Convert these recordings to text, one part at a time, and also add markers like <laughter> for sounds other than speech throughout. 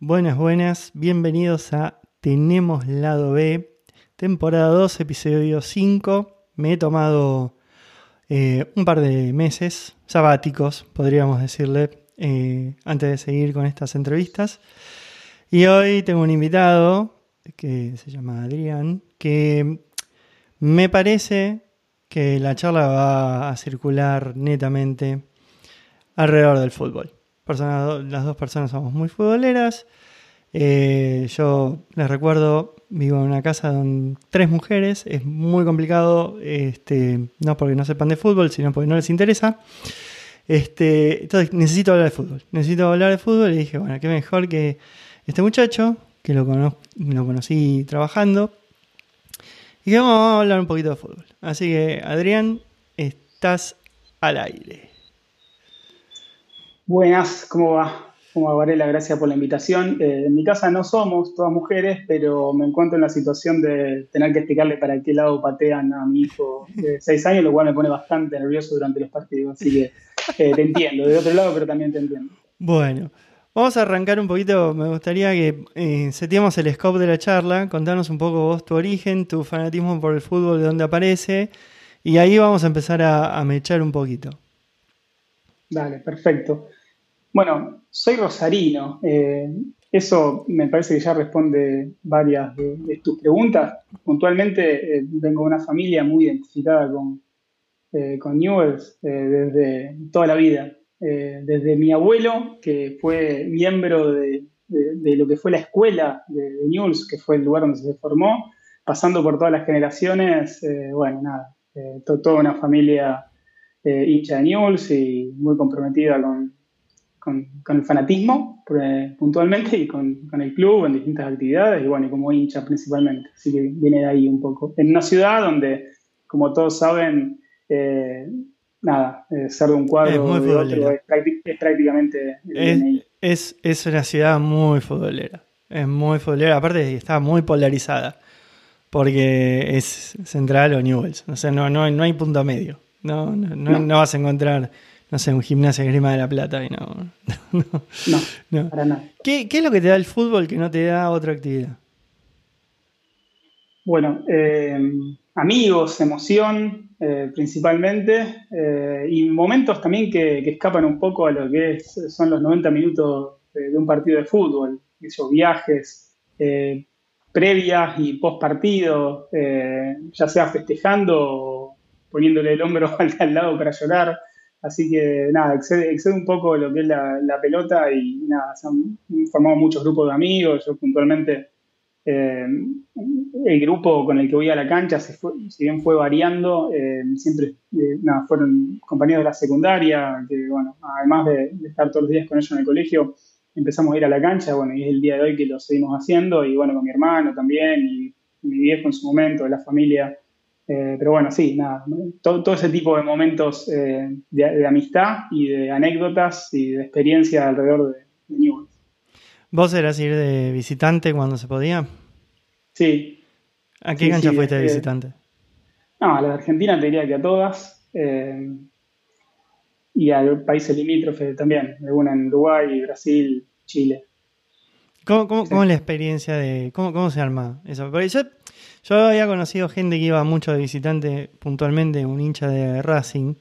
Buenas, buenas, bienvenidos a Tenemos Lado B, temporada 2, episodio 5. Me he tomado eh, un par de meses sabáticos, podríamos decirle, eh, antes de seguir con estas entrevistas. Y hoy tengo un invitado que se llama Adrián, que me parece que la charla va a circular netamente alrededor del fútbol. las dos personas somos muy futboleras eh, yo les recuerdo, vivo en una casa con tres mujeres, es muy complicado, este, no porque no sepan de fútbol, sino porque no les interesa. Este, entonces necesito hablar de fútbol, necesito hablar de fútbol y dije, bueno, qué mejor que este muchacho, que lo, lo conocí trabajando, y que vamos a hablar un poquito de fútbol. Así que, Adrián, estás al aire. Buenas, ¿cómo va? Como Varela, gracias por la invitación. Eh, en mi casa no somos todas mujeres, pero me encuentro en la situación de tener que explicarle para qué lado patean a mi hijo de <laughs> seis años, lo cual me pone bastante nervioso durante los partidos. Así que eh, te entiendo, de otro lado, pero también te entiendo. Bueno, vamos a arrancar un poquito. Me gustaría que eh, setiemos el scope de la charla. Contanos un poco vos tu origen, tu fanatismo por el fútbol, de dónde aparece. Y ahí vamos a empezar a, a mechar un poquito. Dale, perfecto. Bueno, soy rosarino. Eh, eso me parece que ya responde varias de, tus preguntas. Puntualmente eh, vengo de una familia muy identificada con, eh, con Newells desde toda la vida. desde mi abuelo, que fue miembro de, lo que fue la escuela de, Newells, que fue el lugar donde se formó, pasando por todas las generaciones, bueno, nada, toda una familia hincha de Newells y muy comprometida con, con, el fanatismo puntualmente y con, el club en distintas actividades y bueno, y como hincha principalmente. Así que viene de ahí un poco. En una ciudad donde, como todos saben, eh, nada, eh, ser de un cuadro es, de otro es, prácticamente... Es, es, una ciudad muy futbolera. Es muy futbolera. Aparte está muy polarizada. Porque es Central o Newells. O sea, no, no, no hay punto medio. no, no, no vas a encontrar no sé, un gimnasio Grima de la Plata y no. <laughs> No, para nada. ¿Qué, es lo que te da el fútbol que no te da otra actividad? Bueno, eh, amigos, emoción eh, principalmente eh, y momentos también que, escapan un poco a lo que son los 90 minutos de, un partido de fútbol, esos viajes previas y post partido, ya sea festejando o poniéndole el hombro <laughs> al lado para llorar. Así que nada, excede, un poco lo que es la, pelota y nada, se han formado muchos grupos de amigos. Yo puntualmente, eh, el grupo con el que voy a la cancha, si, bien fue variando, eh, siempre eh, nada, fueron compañeros de la secundaria, que bueno, además de, estar todos los días con ellos en el colegio, empezamos a ir a la cancha, bueno, y es el día de hoy que lo seguimos haciendo, y bueno, con mi hermano también, y mi viejo en su momento, de la familia eh, pero bueno, sí, nada, todo, ese tipo de momentos eh, de, amistad y de anécdotas y de experiencia alrededor de, de ¿Vos eras ir de visitante cuando se podía? Sí. ¿A qué cancha fuiste de visitante? No, a la Argentina te diría que a todas. y a países limítrofes también, alguna en Uruguay, Brasil, Chile. ¿Cómo, es la experiencia de. ¿Cómo, cómo se arma eso? Porque yo yo había conocido gente que iba mucho de visitante, puntualmente un hincha de Racing,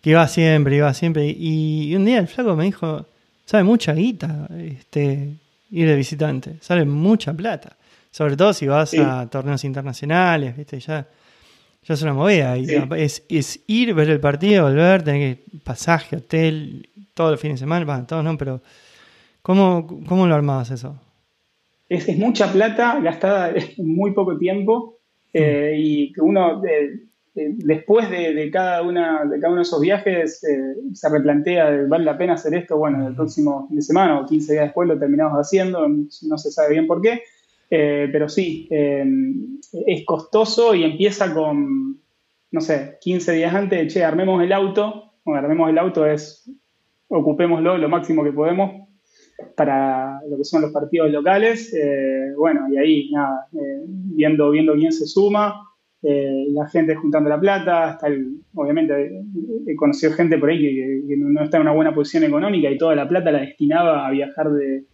que iba siempre, iba siempre. Y, un día el flaco me dijo, sabe mucha guita este, ir de visitante, sale mucha plata. Sobre todo si vas a torneos internacionales, ¿viste? Ya, ya es una movida. es, es, ir, ver el partido, volver, tener que pasaje, hotel, todos los fines de semana, bueno, todos no, pero ¿cómo, cómo lo armabas eso? Es, mucha plata gastada en muy poco tiempo eh, y que uno después de, cada una, de cada uno de esos viajes eh, se replantea, ¿vale la pena hacer esto? Bueno, el próximo fin de semana o 15 días después lo terminamos haciendo, no se sabe bien por qué, eh, pero sí, es costoso y empieza con, no sé, 15 días antes, che, armemos el auto, bueno, armemos el auto es ocupémoslo lo máximo que podemos para lo que son los partidos locales. bueno, y ahí nada, viendo, viendo quién se suma, la gente juntando la plata, hasta obviamente he conocido gente por ahí que, no está en una buena posición económica y toda la plata la destinaba a viajar de,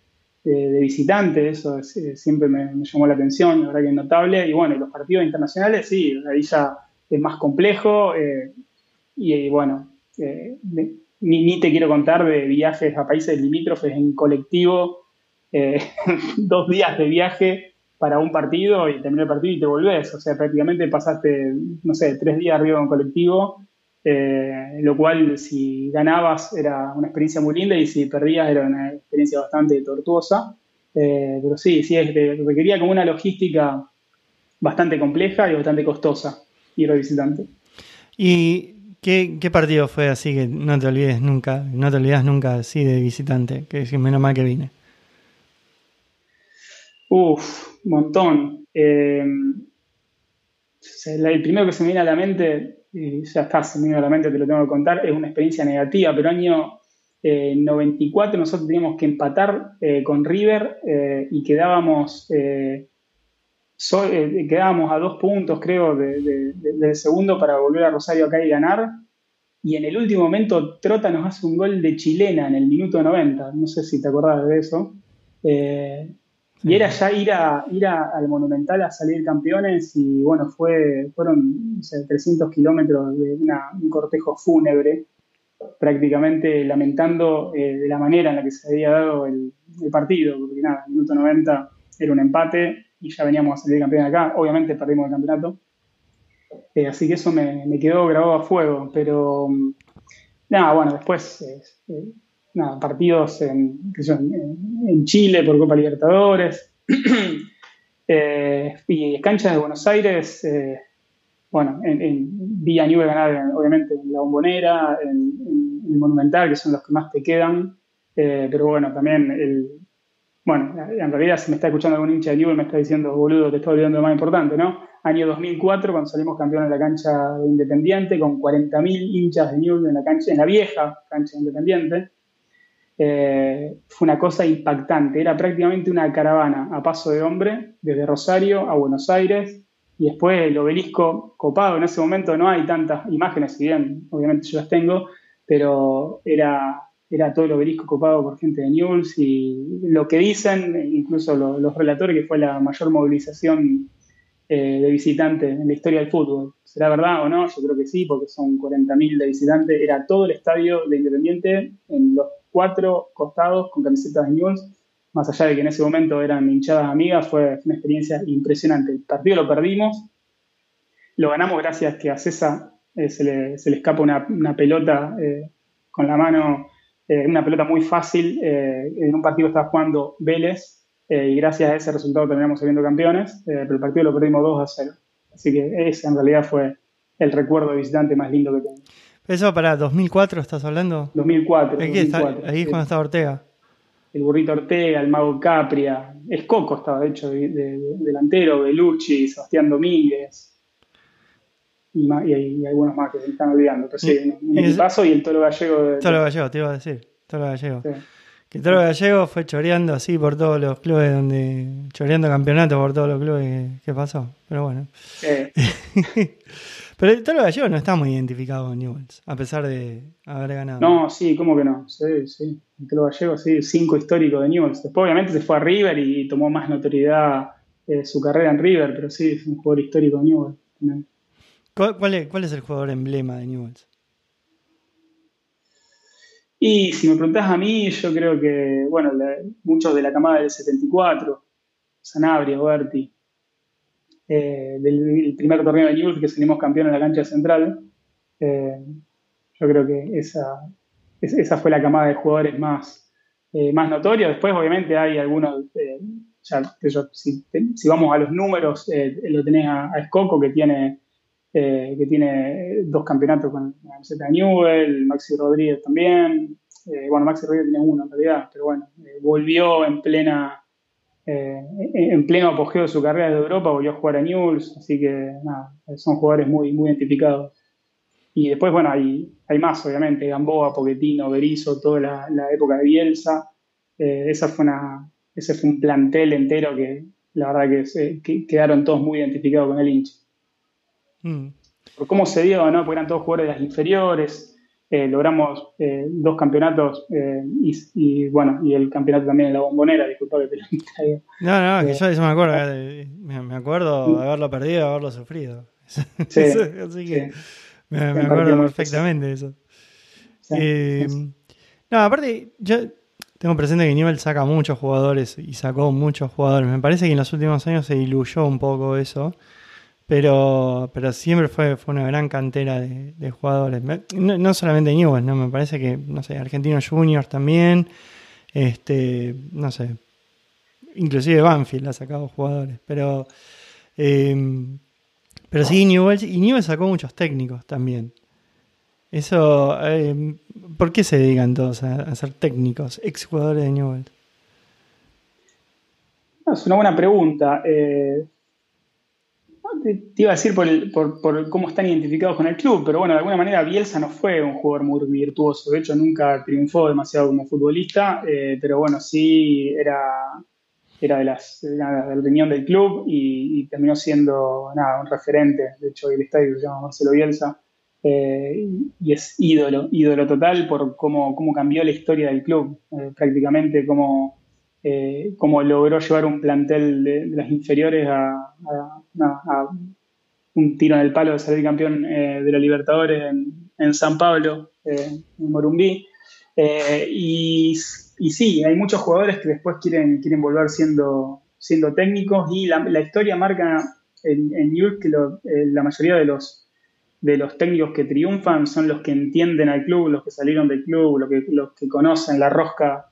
de, visitante, eso eh, siempre me, llamó la atención, la verdad que es notable. Y bueno, los partidos internacionales, sí, ahí ya es más complejo. Eh, y, bueno, eh, ni, te quiero contar de viajes a países limítrofes en colectivo, <laughs> dos días de viaje para un partido y terminar el partido y te volvés. O sea, prácticamente pasaste, no sé, tres días arriba en colectivo eh, lo cual si ganabas era una experiencia muy linda y si perdías era una experiencia bastante tortuosa. Eh, pero sí, sí, requería como una logística bastante compleja y bastante costosa ir a visitante. ¿Y qué, partido fue así que no te olvides nunca, no te olvidas nunca así de visitante? Que es menos mal que vine. Uf, montón. Eh, el primero que se me viene a la mente y ya está, mente te lo tengo que contar, es una experiencia negativa, pero año 94 eh, nosotros teníamos que empatar eh, con River eh, y quedábamos, quedábamos a dos puntos, creo, del segundo para volver a Rosario acá y ganar. Y en el último momento Trota nos hace un gol de chilena en el minuto 90, no sé si te acordás de eso. Y era ya ir, a, ir al Monumental a salir campeones y bueno, fue, fueron 300 kilómetros de un cortejo fúnebre, prácticamente lamentando eh, de la manera en la que se había dado el, partido, porque nada, el minuto 90 era un empate y ya veníamos a salir campeones acá, obviamente perdimos el campeonato, eh, así que eso me, quedó grabado a fuego, pero nada, bueno, después... Eh, nada, partidos en, en, Chile por Copa Libertadores <clears throat> eh, y canchas de Buenos Aires, bueno, en, en Villa Nube ganar obviamente en la Bombonera, en, el Monumental, que son los que más te quedan, pero bueno, también el, bueno, en realidad si me está escuchando algún hincha de Newell me está diciendo, boludo, te estoy olvidando lo más importante, ¿no? Año 2004, cuando salimos campeones en la cancha de Independiente, con 40.000 hinchas de Newell en la cancha, en la vieja cancha de Independiente, eh, fue una cosa impactante. Era prácticamente una caravana a paso de hombre desde Rosario a Buenos Aires y después el obelisco copado. En ese momento no hay tantas imágenes, si bien obviamente yo las tengo, pero era, era todo el obelisco copado por gente de News y lo que dicen, incluso los, relatores, que fue la mayor movilización eh, de visitantes en la historia del fútbol. ¿Será verdad o no? Yo creo que sí, porque son 40.000 de visitantes. Era todo el estadio de Independiente en los cuatro costados con camisetas de Newell's, más allá de que en ese momento eran hinchadas amigas, fue una experiencia impresionante. El partido lo perdimos, lo ganamos gracias a que a César eh, se, le, escapa una, pelota eh, con la mano, eh, una pelota muy fácil. en un partido estaba jugando Vélez y gracias a ese resultado terminamos saliendo campeones, pero el partido lo perdimos 2 a 0. Así que ese en realidad fue el recuerdo de visitante más lindo que tengo. ¿Eso para 2004 estás hablando? 2004. ahí es cuando estaba Ortega. El burrito Ortega, el mago Capria. Escoco estaba, de hecho, de, delantero, Belucci, Sebastián Domínguez. Y, y, algunos más que se están olvidando. Pero sí, un paso y el Toro Gallego. Toro Gallego, te iba a decir. Toro Gallego. Que Toro Gallego fue choreando así por todos los clubes donde. choreando campeonatos por todos los clubes que, pasó. Pero bueno. <laughs> Pero el Toro Gallego no está muy identificado con Newells, a pesar de haber ganado. No, sí, ¿cómo que no? Sí, sí. El Toro Gallego, sí, cinco histórico de Newells. Después, obviamente, se fue a River y tomó más notoriedad eh, su carrera en River, pero sí, es un jugador histórico de Newells. ¿Cuál, es, el jugador emblema de Newells? Y si me preguntás a mí, yo creo que, bueno, muchos de la camada del 74, Sanabria, Berti, eh, del, primer torneo de Newell's que salimos campeón en la cancha central. Eh, yo creo que esa, esa fue la camada de jugadores más, eh, más notoria. Después, obviamente, hay algunos, si, vamos a los números, lo tenés a, a Escoco, que tiene, que tiene dos campeonatos con la Newell, Maxi Rodríguez también. bueno, Maxi Rodríguez tiene uno en realidad, pero bueno, volvió en plena eh, en pleno apogeo de su carrera de Europa volvió a jugar a Newell's, así que son jugadores muy, muy identificados. y después, bueno, hay, hay más, obviamente, Gamboa, Poquetino, Berizzo, toda la, época de Bielsa. Eh, esa fue una, ese fue un plantel entero que la verdad que, quedaron todos muy identificados con el hincha. Mm. Por cómo se dio, ¿no? Porque eran todos jugadores de las inferiores. Eh, logramos eh, dos campeonatos y, bueno, y el campeonato también en la bombonera, disculpa que te lo <laughs> No, no, que yo eso me acuerdo, me, acuerdo de haberlo perdido, de haberlo sufrido. <laughs> Sí, Así que me, acuerdo perfectamente de eso. Eh, no, aparte, yo tengo presente que Newell saca muchos jugadores y sacó muchos jugadores. Me parece que en los últimos años se diluyó un poco eso. Pero, pero siempre fue, fue una gran cantera de, jugadores. No, solamente Newell, ¿no? Me parece que, no sé, Argentinos Juniors también. Este, no sé. Inclusive Banfield ha sacado jugadores. Pero eh, pero sí, Newell, y Newell sacó muchos técnicos también. Eso, eh, ¿por qué se dedican todos a, ser técnicos, exjugadores de Newell? es una buena pregunta. Eh, te, iba a decir por, cómo están identificados con el club, pero bueno, de alguna manera Bielsa no fue un jugador muy virtuoso. De hecho, nunca triunfó demasiado como futbolista, eh, pero bueno, sí era de, las, la, opinión del club y, terminó siendo nada, un referente. De hecho, el estadio se llama Marcelo Bielsa eh, y es ídolo, ídolo total por cómo, cómo cambió la historia del club, eh, prácticamente cómo, eh, cómo, logró llevar un plantel de, las inferiores a, un tiro en el palo de salir campeón de la Libertadores en, San Pablo, en Morumbí. y y sí, hay muchos jugadores que después quieren, quieren volver siendo, siendo técnicos y la, historia marca en, en que eh, la mayoría de los, de los técnicos que triunfan son los que entienden al club, los que salieron del club, los que, los que conocen la rosca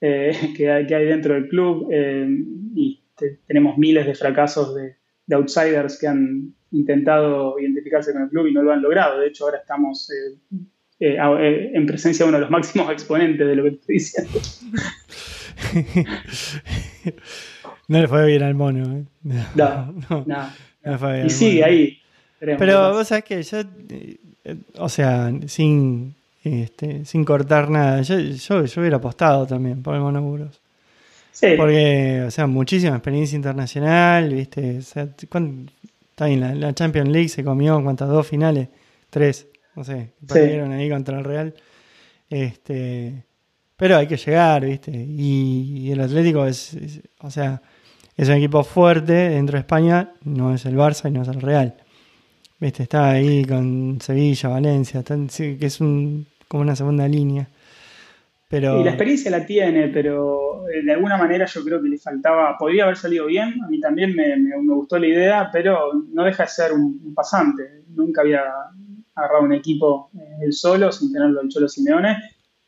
eh, <laughs> que, hay, que, hay, dentro del club eh, y tenemos miles de fracasos de, de, outsiders que han intentado identificarse con el club y no lo han logrado. De hecho, ahora estamos eh, en presencia de uno de los <laughs> máximos exponentes de lo que estoy diciendo. <laughs> no le fue bien al mono. ¿eh? No, no, no, fue bien Y sigue ahí. Pero vos sabés que yo, o sea, sin, este, sin cortar nada, yo, yo, hubiera apostado también por el Monoburos. Sí. Porque, o sea, muchísima experiencia internacional, ¿viste? O sea, está bien, la, la Champions League se comió, ¿cuántas? Dos finales, tres no sé, perdieron ahí contra el Real. Este, pero hay que llegar, ¿viste? Y, el Atlético es, o sea, es un equipo fuerte dentro de España, no es el Barça y no es el Real. ¿Viste? Está ahí con Sevilla, Valencia, que es un, como una segunda línea. Pero... Y la experiencia la tiene, pero eh, de alguna manera yo creo que le faltaba, podría haber salido bien, a mí también me, gustó la idea, pero no deja de ser un pasante. Nunca había agarrado un equipo eh, él solo, sin tenerlo el Cholo Simeone.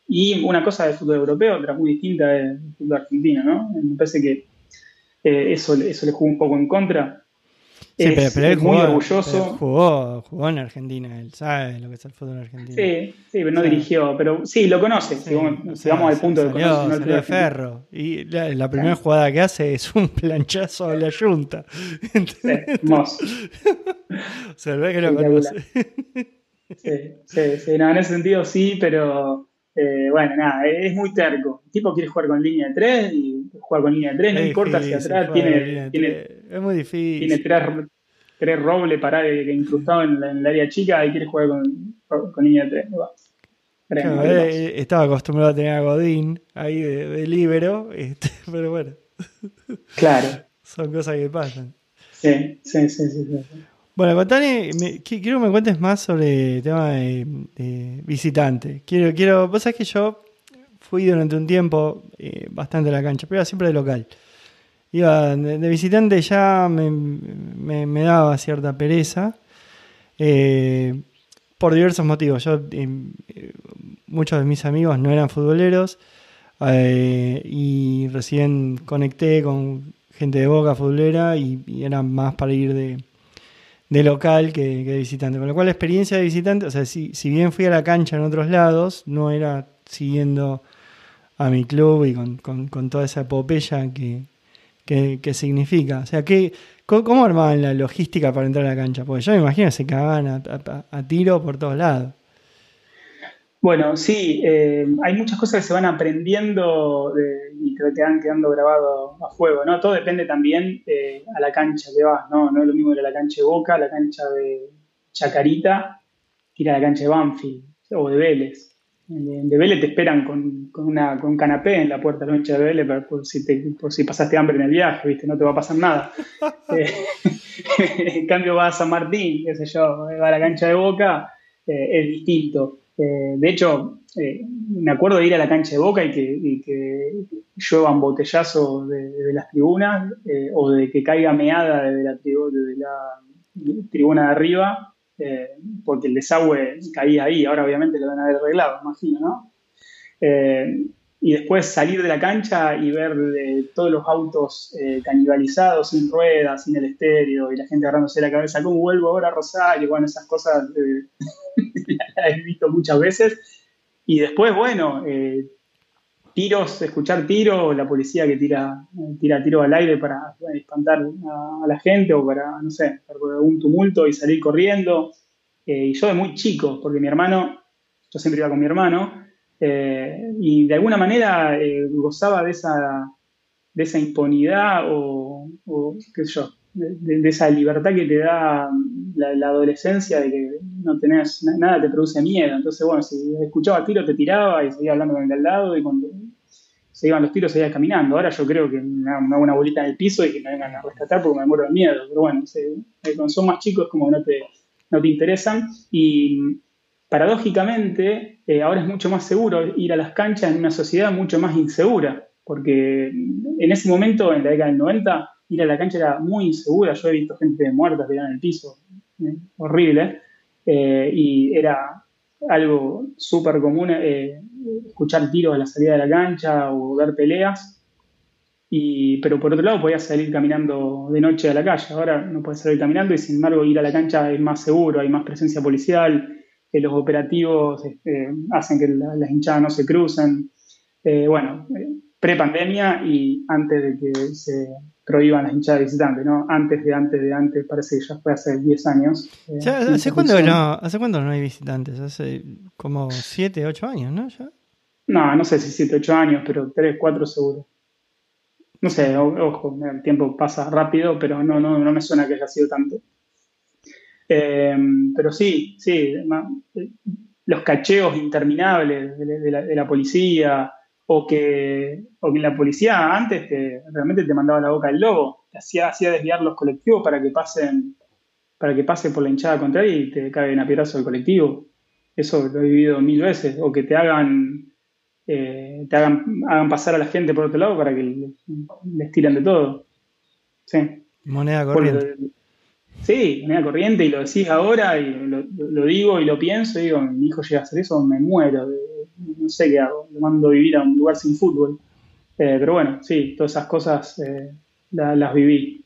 Y una cosa del fútbol europeo, otra muy distinta del fútbol argentino, ¿no? Me parece que eh, eso, eso le jugó un poco en contra. Sí, pero, él muy orgulloso. Jugó, jugó en Argentina, él sabe lo que es el fútbol argentino. Sí, sí pero no dirigió, pero sí, lo conoce, sí, si vamos, al punto de conocer. de ferro. Y la, primera jugada que hace es un planchazo a la yunta. <laughs> Sí, hermoso. <laughs> Se ve que lo conoce. <laughs> Sí, sí, sí, en ese sentido sí, pero eh, bueno, nada, es muy terco. El tipo quiere jugar con línea de 3 y juega con línea de 3, no importa si atrás tiene, tiene, Es muy difícil. Tiene tres, tres robles parados incrustados en, en, el área chica y quiere jugar con, con línea de 3. Eh, estaba acostumbrado a tener a Godín ahí de, de libero, <laughs> este, pero bueno. Claro. Son cosas que pasan. Sí, sí, sí, sí. sí. Bueno, contame, quiero que me cuentes más sobre el tema de, visitante. Quiero, quiero, vos sabés que yo fui durante un tiempo eh, bastante a la cancha, pero iba siempre de local. Iba de, visitante ya me, daba cierta pereza, eh, por diversos motivos. Yo, eh, muchos de mis amigos no eran futboleros y recién conecté con gente de boca futbolera y, y era más para ir de de local que, de visitante. Con lo cual la experiencia de visitante, o sea, si, si bien fui a la cancha en otros lados, no era siguiendo a mi club y con, toda esa epopeya que, que, significa. O sea, ¿qué, ¿Cómo, armaban la logística para entrar a la cancha? Porque yo me imagino que se cagaban a, tiro por todos lados. Bueno, sí, eh, hay muchas cosas que se van aprendiendo y que te van quedando grabado a fuego, ¿no? Todo depende también eh, a la cancha que vas, ¿no? No es lo mismo ir a la cancha de Boca, la cancha de Chacarita, que ir a la cancha de Banfield o de Vélez de Vélez te esperan con, una, con un canapé en la puerta de la noche de Vélez por, si por si pasaste hambre en el viaje, ¿viste? No te va a pasar nada. <laughs> Eh, <laughs> en cambio vas a San Martín, qué sé yo, va a la cancha de Boca, eh, es distinto. Eh, de hecho, me acuerdo de ir a la cancha de Boca y que, y que lluevan botellazos de, las tribunas o de que caiga meada desde la, desde la tribuna de arriba eh, porque el desagüe caía ahí, ahora obviamente lo van a haber arreglado, imagino, ¿no? Eh, y después salir de la cancha y ver todos los autos eh, canibalizados, sin ruedas, sin el estéreo, y la gente agarrándose la cabeza, ¿cómo vuelvo ahora a Rosario? Bueno, esas cosas <laughs> las he visto muchas veces. Y después, bueno, tiros, escuchar tiros, la policía que tira, tira tiro al aire para espantar a, la gente o para, no sé, para un tumulto y salir corriendo. Eh, y yo de muy chico, porque mi hermano, yo siempre iba con mi hermano, eh, y de alguna manera eh, gozaba de esa, de esa impunidad o, qué sé yo, de, esa libertad que te da la, adolescencia de que no tenés, nada te produce miedo. Entonces, bueno, si escuchaba tiro te tiraba y seguía hablando con el de al lado y cuando se iban los tiros seguía caminando. Ahora yo creo que me hago una bolita en el piso y que me vengan a rescatar porque me muero de miedo. Pero bueno, cuando son más chicos como no te, no te interesan y paradójicamente eh, ahora es mucho más seguro ir a las canchas en una sociedad mucho más insegura porque en ese momento, en la década del 90, ir a la cancha era muy insegura. Yo he visto gente muerta tirada en el piso, eh, horrible, eh, y era algo súper común escuchar tiros a la salida de la cancha o ver peleas. Y, pero por otro lado, podías salir caminando de noche a la calle. Ahora no puedes salir caminando y, sin embargo, ir a la cancha es más seguro, hay más presencia policial, los operativos hacen que las hinchadas no se crucen. bueno, pre-pandemia y antes de que se prohíban las hinchadas visitantes, ¿no? Antes de antes de antes, parece que ya fue hace 10 años. Eh, ¿hace, cuándo no, ¿Hace cuánto no hay visitantes? Hace como 7, 8 años, ¿no? ¿Ya? No, no sé si 7, 8 años, pero 3, 4 seguro. No sé, ojo, el tiempo pasa rápido, pero no, no, no me suena que haya sido tanto. Eh, pero sí, sí, los cacheos interminables de, la, de la policía, o que, o que la policía antes te, realmente te mandaba la boca del lobo, te hacía, hacía desviar los colectivos para que pasen para que pase por la hinchada contraria y te caigan a piedrazo el colectivo. Eso lo he vivido mil veces. O que te hagan, eh, te hagan, hagan pasar a la gente por otro lado para que les, tiren de todo. Sí. Moneda corriente. Sí, moneda corriente y lo decís ahora y lo, lo, digo y lo pienso y digo, mi hijo llega a hacer eso, me muero no sé qué hago, lo mando a vivir a un lugar sin fútbol. Eh, pero bueno, sí, todas esas cosas eh, las viví.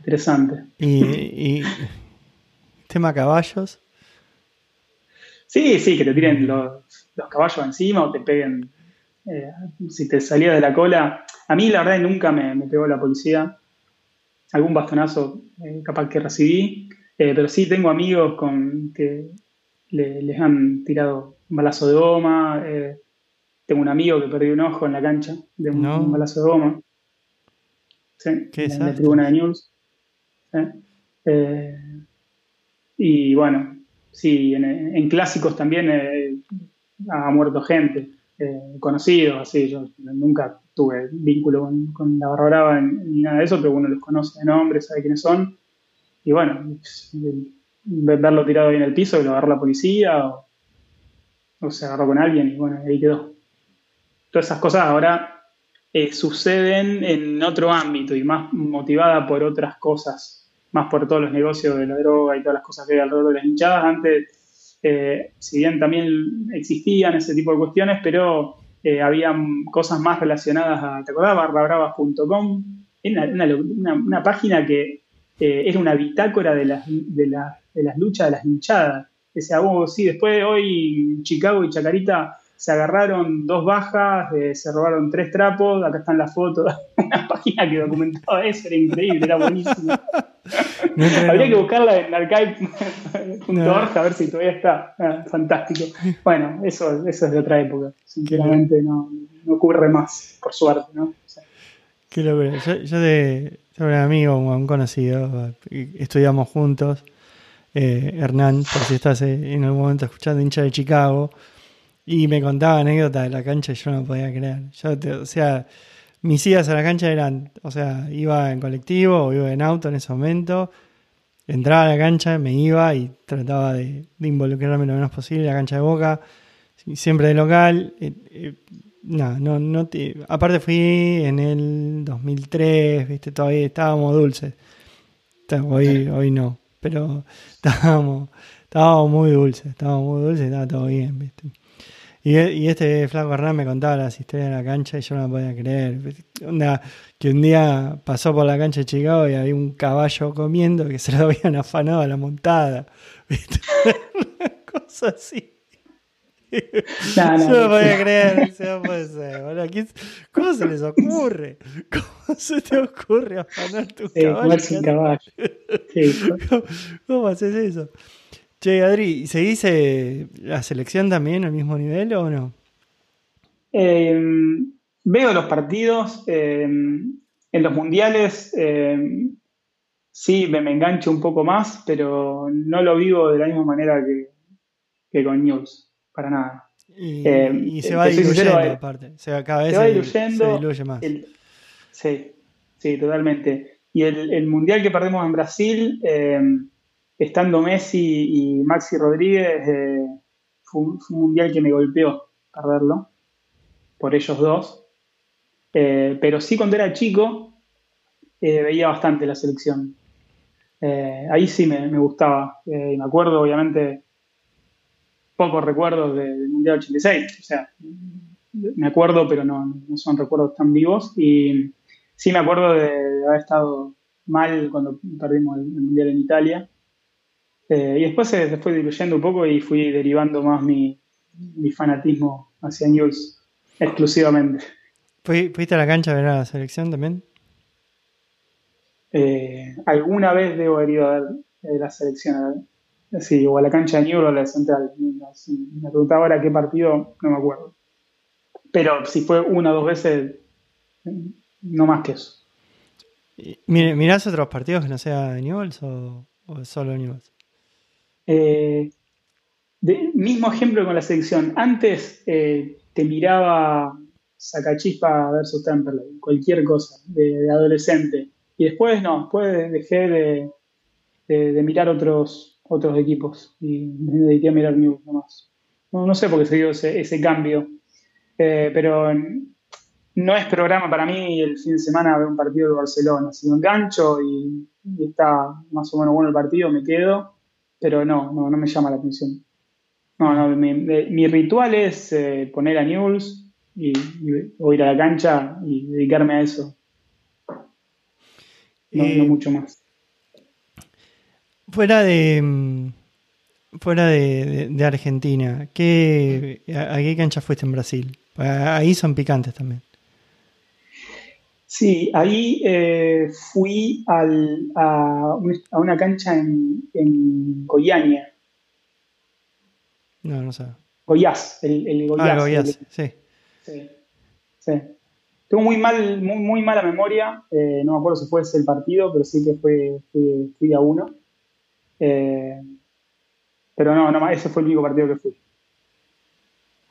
Interesante. <laughs> ¿Y, tema caballos? Sí, sí, que te tiren los, caballos encima o te peguen. Eh, si te salías de la cola. A mí, la verdad, nunca me, pegó la policía. Algún bastonazo capaz que recibí. pero sí tengo amigos con que les han tirado un balazo de goma. Eh, tengo un amigo que perdió un ojo en la cancha de un, balazo de goma. ¿Sí? ¿Qué en la tribuna de News. Eh, y bueno, sí, en, clásicos también eh, ha muerto gente, conocidos, así. Yo nunca tuve vínculo con, la barra brava ni nada de eso, pero uno los conoce de nombre, sabe quiénes son. Y bueno, verlo tirado ahí en el piso, que lo agarró la policía, o, o se agarró con alguien y bueno, ahí quedó. Todas esas cosas ahora eh, suceden en otro ámbito y más motivada por otras cosas, más por todos los negocios de la droga y todas las cosas que hay alrededor de las hinchadas. Antes, eh, si bien también existían ese tipo de cuestiones, pero eh, habían cosas más relacionadas a, ¿te acordás? barrabravas.com, era una, una, página que era una bitácora de las, de, de las luchas de las hinchadas decía, oh, sí, después de hoy Chicago y Chacarita se agarraron dos bajas, eh, se robaron tres trapos, acá están las fotos, <laughs> una página que documentaba eso, era increíble, era buenísimo. <laughs> Habría que buscarla en archive.org <laughs> a ver si todavía está. Ah, fantástico. Bueno, eso, eso es de otra época. Sinceramente no, no ocurre más, por suerte, ¿no? Qué locura. Yo, yo de, un amigo, un conocido, estudiamos juntos, eh, Hernán, por si estás eh, en algún momento escuchando hincha de Chicago, y me contaba anécdotas de la cancha y yo no podía creer. Yo, o sea, mis idas a la cancha eran, o sea, iba en colectivo o iba en auto en ese momento, entraba a la cancha, me iba y trataba de, involucrarme lo menos posible en la cancha de boca, siempre de local. Eh, no, no, no aparte fui en el 2003, viste, todavía estábamos dulces. Hoy, hoy no, pero <laughs> estábamos, estábamos muy dulces, estábamos muy dulces, estaba todo bien, viste. Y, y este flaco Hernán me contaba las historias de la cancha y yo no podía creer. que un día pasó por la cancha de Chicago y había un caballo comiendo que se lo habían afanado a la montada. ¿viste? <laughs> Una cosa así. No, no, <laughs> no podía creer, no puede ser. ¿Cómo se les ocurre? ¿Cómo se te ocurre afanar tu sí, caballo? caballo. Sí. <laughs> ¿Cómo, ¿Cómo, haces eso? Che, Adri, ¿se dice la selección también al mismo nivel o no? Em, veo los partidos. Em, en los mundiales em, sí me, engancho un poco más, pero no lo vivo de la misma manera que, que con News para nada. Y, eh, se va diluyendo aparte. cada vez se, va diluyendo, diluye más. sí, sí, totalmente. Y el, mundial que perdemos en Brasil, eh, estando Messi y Maxi Rodríguez, eh, fue, un, mundial que me golpeó perderlo, por ellos dos. pero sí, cuando era chico, veía bastante la selección. ahí sí me, gustaba. me acuerdo, obviamente, pocos recuerdos del Mundial 86. O sea, me acuerdo, pero no, son recuerdos tan vivos. Y sí me acuerdo de, haber estado mal cuando perdimos el, Mundial en Italia. Eh, y después se, fue diluyendo un poco y fui derivando más mi, fanatismo hacia News exclusivamente. ¿Fuiste a la cancha a ver a la selección también? Eh, alguna vez debo haber ido a ver eh, la selección. Sí, o a la cancha de Newell o a la central. me preguntaba ahora qué partido, no me acuerdo. Pero si fue una o dos veces, no más que eso. ¿Mirás otros partidos que no sea de Newells o, solo Newells? Eh, mismo ejemplo con la selección. Antes eh, te miraba Sacachispa versus Temperley, cualquier cosa, de, adolescente. Y después no, después dejé de mirar otros, otros equipos y me dediqué a mirar News nomás. No, no sé por qué se dio ese, cambio, eh, pero no es programa para mí el fin de semana ver un partido de Barcelona. Si lo engancho y, está más o menos bueno el partido, me quedo, pero no, no, no me llama la atención. No, no, mi, ritual es eh, poner a News y, o ir a la cancha y dedicarme a eso. No, no eh, mucho más. Fuera de. Mm, fuera de, Argentina, ¿qué, a, qué cancha fuiste en Brasil? Ahí son picantes también. Sí, ahí eh, fui al, a, una cancha en, en Goiânia. No, no sé. Goiás, el, el Goiás. Ah, Goiás, sí. sí. Sí. Tengo muy mal, muy, muy mala memoria, eh, no me acuerdo si fue ese el partido, pero sí que fue, fui, fui a uno. Eh, pero no, no, ese fue el único partido que fui.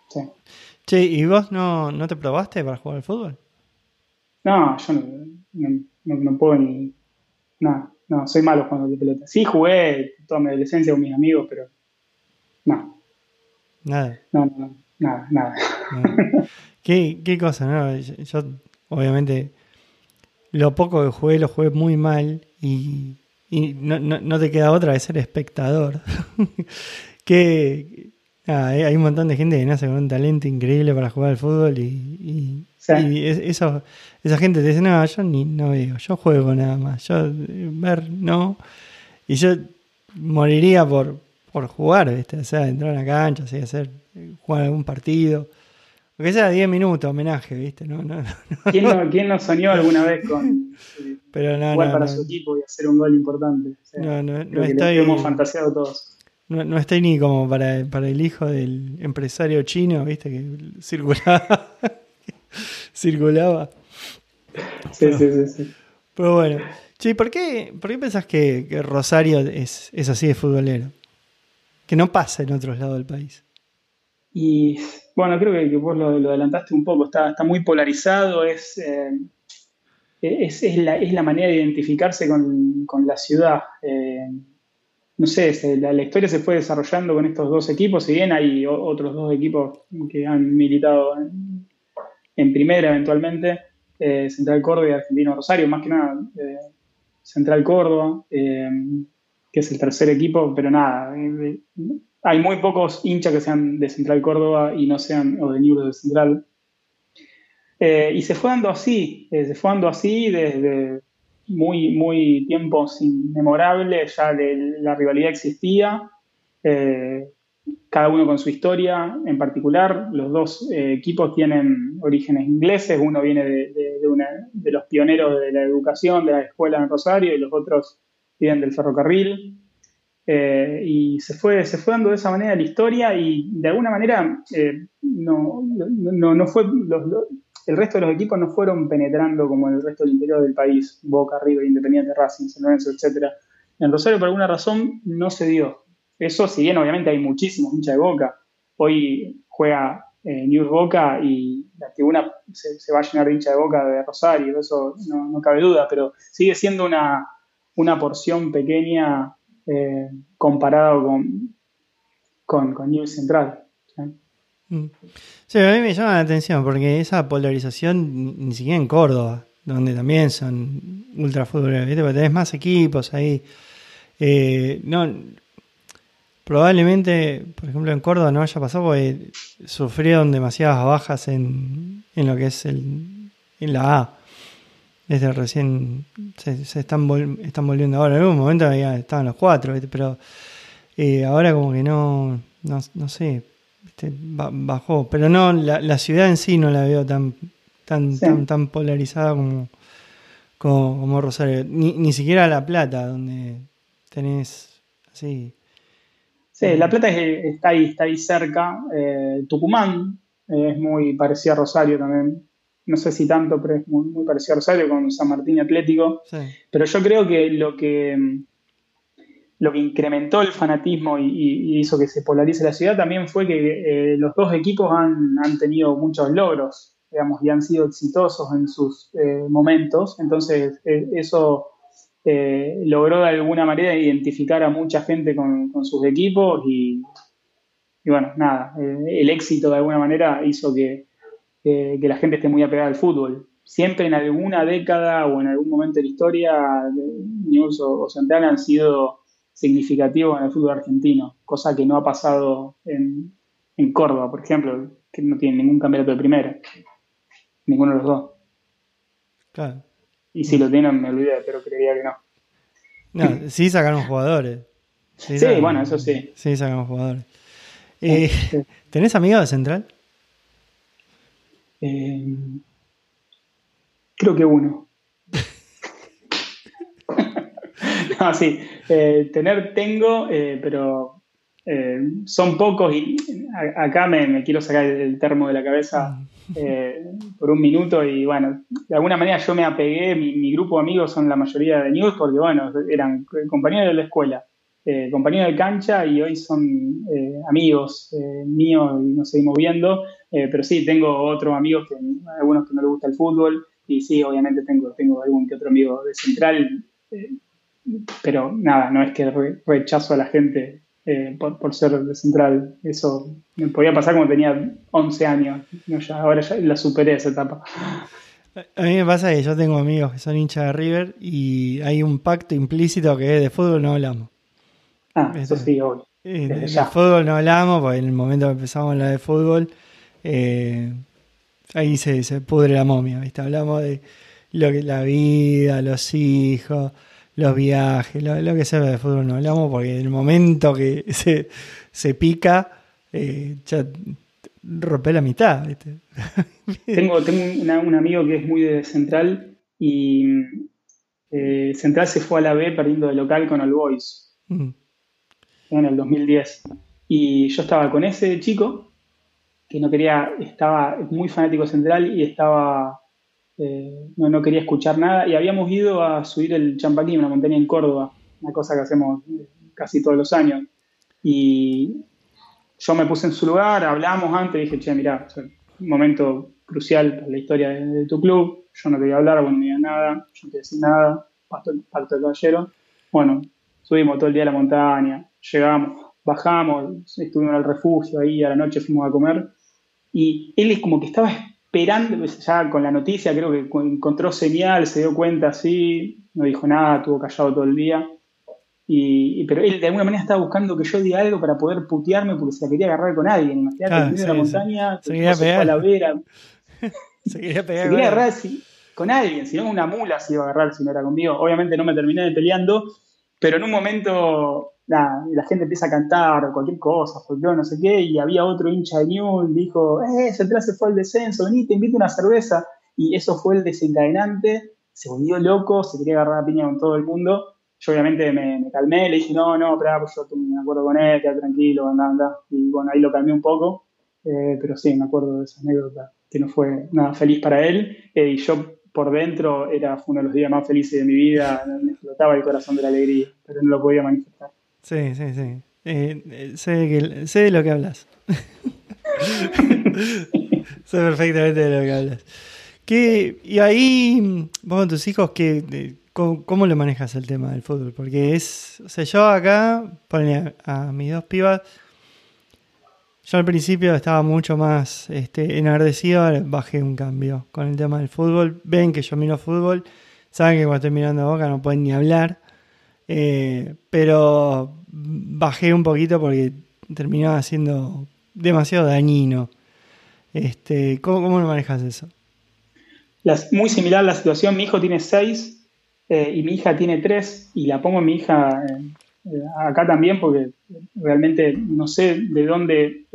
Sí. Che, ¿y vos no, no te probaste para jugar al fútbol? No, yo no, no, puedo ni. No, no, soy malo jugando de pelota. Sí, jugué toda mi adolescencia con mis amigos, pero. No. Nada. No, no, nada, nada. ¿Qué, ¿Qué cosa, no? Yo, obviamente, lo poco que jugué, lo jugué muy mal y y no, no, te queda otra de ser espectador. <laughs> que hay un montón de gente que nace con un talento increíble para jugar al fútbol y, eso, esa gente te dice, no, yo ni no veo, yo juego nada más, yo ver no. Y yo moriría por, por jugar, o sea, entrar a la cancha, hacer, jugar algún partido. Aunque sea 10 minutos, homenaje, ¿viste? No, no, ¿Quién, no, ¿Quién no soñó alguna vez con eh, Pero no, jugar no, para no. su equipo y hacer un gol importante? O sea, No, no, no estoy, hemos fantaseado todos. No, no estoy ni como para, para el hijo del empresario chino, ¿viste? Que circulaba. <laughs> circulaba. Sí, sí, sí, sí. Pero bueno. Che, ¿por qué, ¿por qué pensás que, que Rosario es, es así de futbolero? Que no pasa en otros lados del país. Y bueno, creo que, que vos lo, lo adelantaste un poco, está, está muy polarizado, es, eh, es, es la, es la manera de identificarse con, con la ciudad. Eh, no sé, se- la, historia se fue desarrollando con estos dos equipos, si bien hay otros dos equipos que han militado en, primera eventualmente, eh, Central Córdoba y Argentino Rosario, más que nada eh, Central Córdoba, eh, que es el tercer equipo, pero nada, hay muy pocos hinchas que sean de Central Córdoba y no sean, o de Newell's de Central. Y se fue dando así, se fue dando así desde muy, muy tiempos inmemorables, ya de- la rivalidad existía, eh, cada uno con su historia en particular. Los dos eh, equipos tienen orígenes ingleses, uno viene de, los pioneros de la educación, de la escuela en Rosario, y los otros vienen del ferrocarril. Eh, y se fue, se fue dando de esa manera la historia y de alguna manera no, no, no fue, el resto de los equipos no fueron penetrando como el resto del interior del país, Boca, River, Independiente, Racing, San Lorenzo, etc. En Rosario por alguna razón no se dio. Eso, si bien obviamente hay muchísimos hinchas de Boca, hoy juega eh, News Boca y la tribuna se, va a llenar de hinchas de Boca de Rosario, eso no, no cabe duda, pero sigue siendo una, una porción pequeña eh, comparado con, con, con News Central. ¿Sí? Mm. Sí, a mí me llama la atención porque esa polarización ni, siquiera en Córdoba, donde también son ultra futboleros, ¿viste? Porque tenés más equipos ahí. Eh, no, probablemente, por ejemplo, en Córdoba no haya pasado porque sufrieron demasiadas bajas en, en lo que es el, en la A. Desde recién se, están, vol- están volviendo ahora. En algún momento estaban los cuatro, pero eh, ahora como que no, no, no sé, bajó. Pero no, la, la ciudad en sí no la veo tan, tan, Sí. tan, tan polarizada como, como, como Rosario. Ni, ni siquiera La Plata, donde tenés así. Sí, La Plata es- está ahí, está ahí cerca. Eh, Tucumán eh, es muy parecido a Rosario también. No sé si tanto, pero es muy, muy parecido a Rosario con San Martín Atlético. Sí. Pero yo creo que lo que, lo que incrementó el fanatismo y, y- hizo que se polarice la ciudad también fue que eh, los dos equipos han, han tenido muchos logros, digamos, y han sido exitosos en sus eh, momentos. Entonces, eh, eso eh, logró de alguna manera identificar a mucha gente con, con sus equipos y, bueno, nada, el éxito de alguna manera hizo que, que- que la gente esté muy apegada al fútbol. Siempre en alguna década o en algún momento de la historia, News o, Central han sido significativos en el fútbol argentino, cosa que no ha pasado en, en Córdoba, por ejemplo, que no tiene ningún campeonato de primera, ninguno de los dos. Claro. Y si lo tienen, me olvidé, pero creería que no. No, sí sacaron jugadores. Sí, sacaron- bueno, eso sí. Sí sacaron jugadores. Eh, Sí. ¿Tenés amigos de Central? Eh, creo que uno. <laughs> no, sí. eh, tener tengo, eh, pero eh, son pocos y a- acá me, me quiero sacar el, termo de la cabeza eh, por un minuto y bueno, de alguna manera yo me apegué, mi, mi grupo de amigos son la mayoría de News porque bueno, eran compañeros de la escuela, compañeros de cancha y hoy son amigos míos y nos seguimos viendo, pero sí, tengo otros amigos, que algunos que no les gusta el fútbol y sí, obviamente tengo, tengo algún que otro amigo de Central, pero nada, no es que re- rechazo a la gente eh, por, por ser de Central, eso me podía pasar cuando tenía 11 años, No, ya, ahora ya la superé esa etapa. A mí me pasa que yo tengo amigos que son hinchas de River y hay un pacto implícito que es de fútbol no hablamos. Ah, eso sí, obvio. Eh, Desde de ya. fútbol no hablamos, porque en el momento que empezamos a hablar de fútbol, eh, ahí se, se pudre la momia, ¿viste? Hablamos de lo que la vida, los hijos, los viajes, lo, lo que sea de fútbol no hablamos, porque en el momento que <laughs> se, se pica, eh, ya romper la mitad. ¿viste? <laughs> tengo tengo un amigo que es muy de Central y eh, Central se fue a la B perdiendo de local con el Boys mm. en el 2010. Y yo estaba con ese chico que no quería, estaba muy fanático Central y estaba, eh, no, no, quería escuchar nada. Y habíamos ido a subir el Champaquín, una montaña en Córdoba, una cosa que hacemos casi todos los años. Y yo me puse en su lugar, hablamos antes, dije, che, mirá, un momento crucial para la historia de, tu club, yo no quería hablar, bueno, ni nada, yo no quería decir nada, pacto de caballero. Bueno, subimos todo el día a la montaña, llegamos, bajamos, estuvimos el refugio ahí, a la noche fuimos a comer, y él es como que estaba esperando, pues, ya con la noticia, creo que encontró señal, se dio cuenta así, no dijo nada, estuvo callado todo el día. Y, pero él de alguna manera estaba buscando que yo diga algo para poder putearme porque se la quería agarrar con alguien. Imagínate, ah, en la montaña, se quería pegar. La vera. <laughs> se quería pegar. Se quería agarrar con alguien, si no una mula se iba a agarrar si no era conmigo. Obviamente no me terminé peleando, pero en un momento la, la gente empieza a cantar cualquier cosa, folclore, no sé qué, y había otro hincha de Newell, dijo, eh, Central se fue al descenso, vení, te invito a una cerveza. Y eso fue el desencadenante, se volvió loco, se quería agarrar la piña con todo el mundo yo obviamente me, calmé, le dije, no, no, pero pues yo me acuerdo con él, queda tranquilo, anda, anda. Y bueno, ahí lo calmé un poco, eh, pero sí, me acuerdo de esa anécdota, que no fue nada feliz para él. Eh, y yo por dentro era uno de los días más felices de mi vida, me explotaba el corazón de la alegría, pero no lo podía manifestar. Sí, sí, sí. Eh, sé, que, sé de lo que hablas. <laughs> sé perfectamente de lo que hablas. ¿Qué, y ahí, vos con tus hijos, ¿qué, ¿Cómo, lo manejas el tema del fútbol? Porque es, o sea, yo acá, ponle a, mis dos pibas, yo al principio estaba mucho más este, enardecido, ahora bajé un cambio con el tema del fútbol. Ven que yo miro fútbol, saben que cuando estoy mirando a Boca no pueden ni hablar, eh, pero bajé un poquito porque terminaba siendo demasiado dañino. Este, ¿cómo, ¿Cómo lo manejas eso? muy similar la situación, mi hijo tiene seis eh, y mi hija tiene tres y la pongo a mi hija eh, eh, acá también porque realmente no sé de dónde,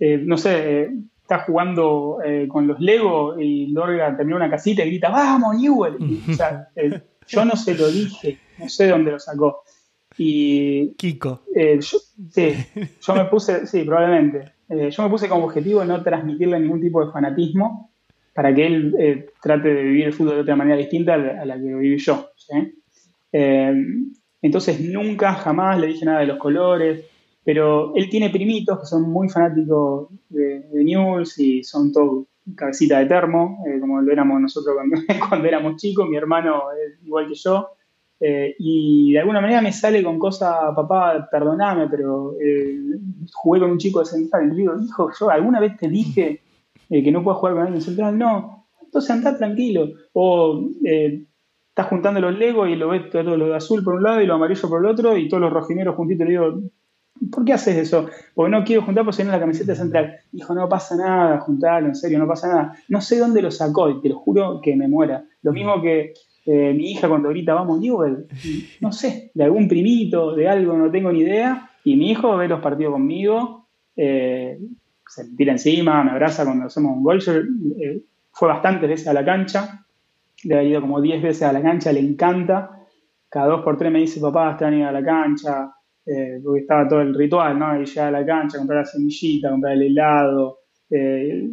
no sé, está jugando con los Lego y Lorga terminó una casita y grita, vamos, Newell. o sea, <laughs> yo no se lo dije, no sé de dónde lo sacó. Y, Kiko. Yo, sí, yo me puse, sí, probablemente. yo me puse como objetivo no transmitirle ningún tipo de fanatismo para que él eh, trate de vivir el fútbol de otra manera distinta a la, que lo viví yo. Eh, entonces nunca, jamás le dije nada de los colores, pero él tiene primitos que son muy fanáticos de, News y son todo cabecita de termo, eh, como lo éramos nosotros cuando, <laughs> éramos chicos, mi hermano igual que yo. y de alguna manera me sale con cosas, papá, perdoname, pero jugué con un chico de central y digo, hijo, yo alguna vez te dije eh, que no puedes jugar con alguien central, no, entonces anda tranquilo. O eh, estás juntando los Legos y lo ves todo lo de azul por un lado y lo amarillo por el otro y todos los rojineros juntitos. Le digo, ¿por qué haces eso? Porque no quiero juntar porque si la camiseta central. Dijo, no pasa nada, juntalo, en serio, no pasa nada. No sé dónde lo sacó y te lo juro que me muera. Lo mismo que eh, mi hija cuando ahorita vamos Newell, no sé, de algún primito, de algo, no tengo ni idea. Y mi hijo ve los partidos conmigo, se tira encima, me abraza cuando hacemos un gol. Eh, fue bastantes veces a la cancha, le ha ido como 10 veces a la cancha, le encanta. Cada dos por tres me dice, papá, están ir a la cancha, eh, porque estaba todo el ritual, ¿no? Y llegar a la cancha, comprar la semillita, comprar el helado, eh,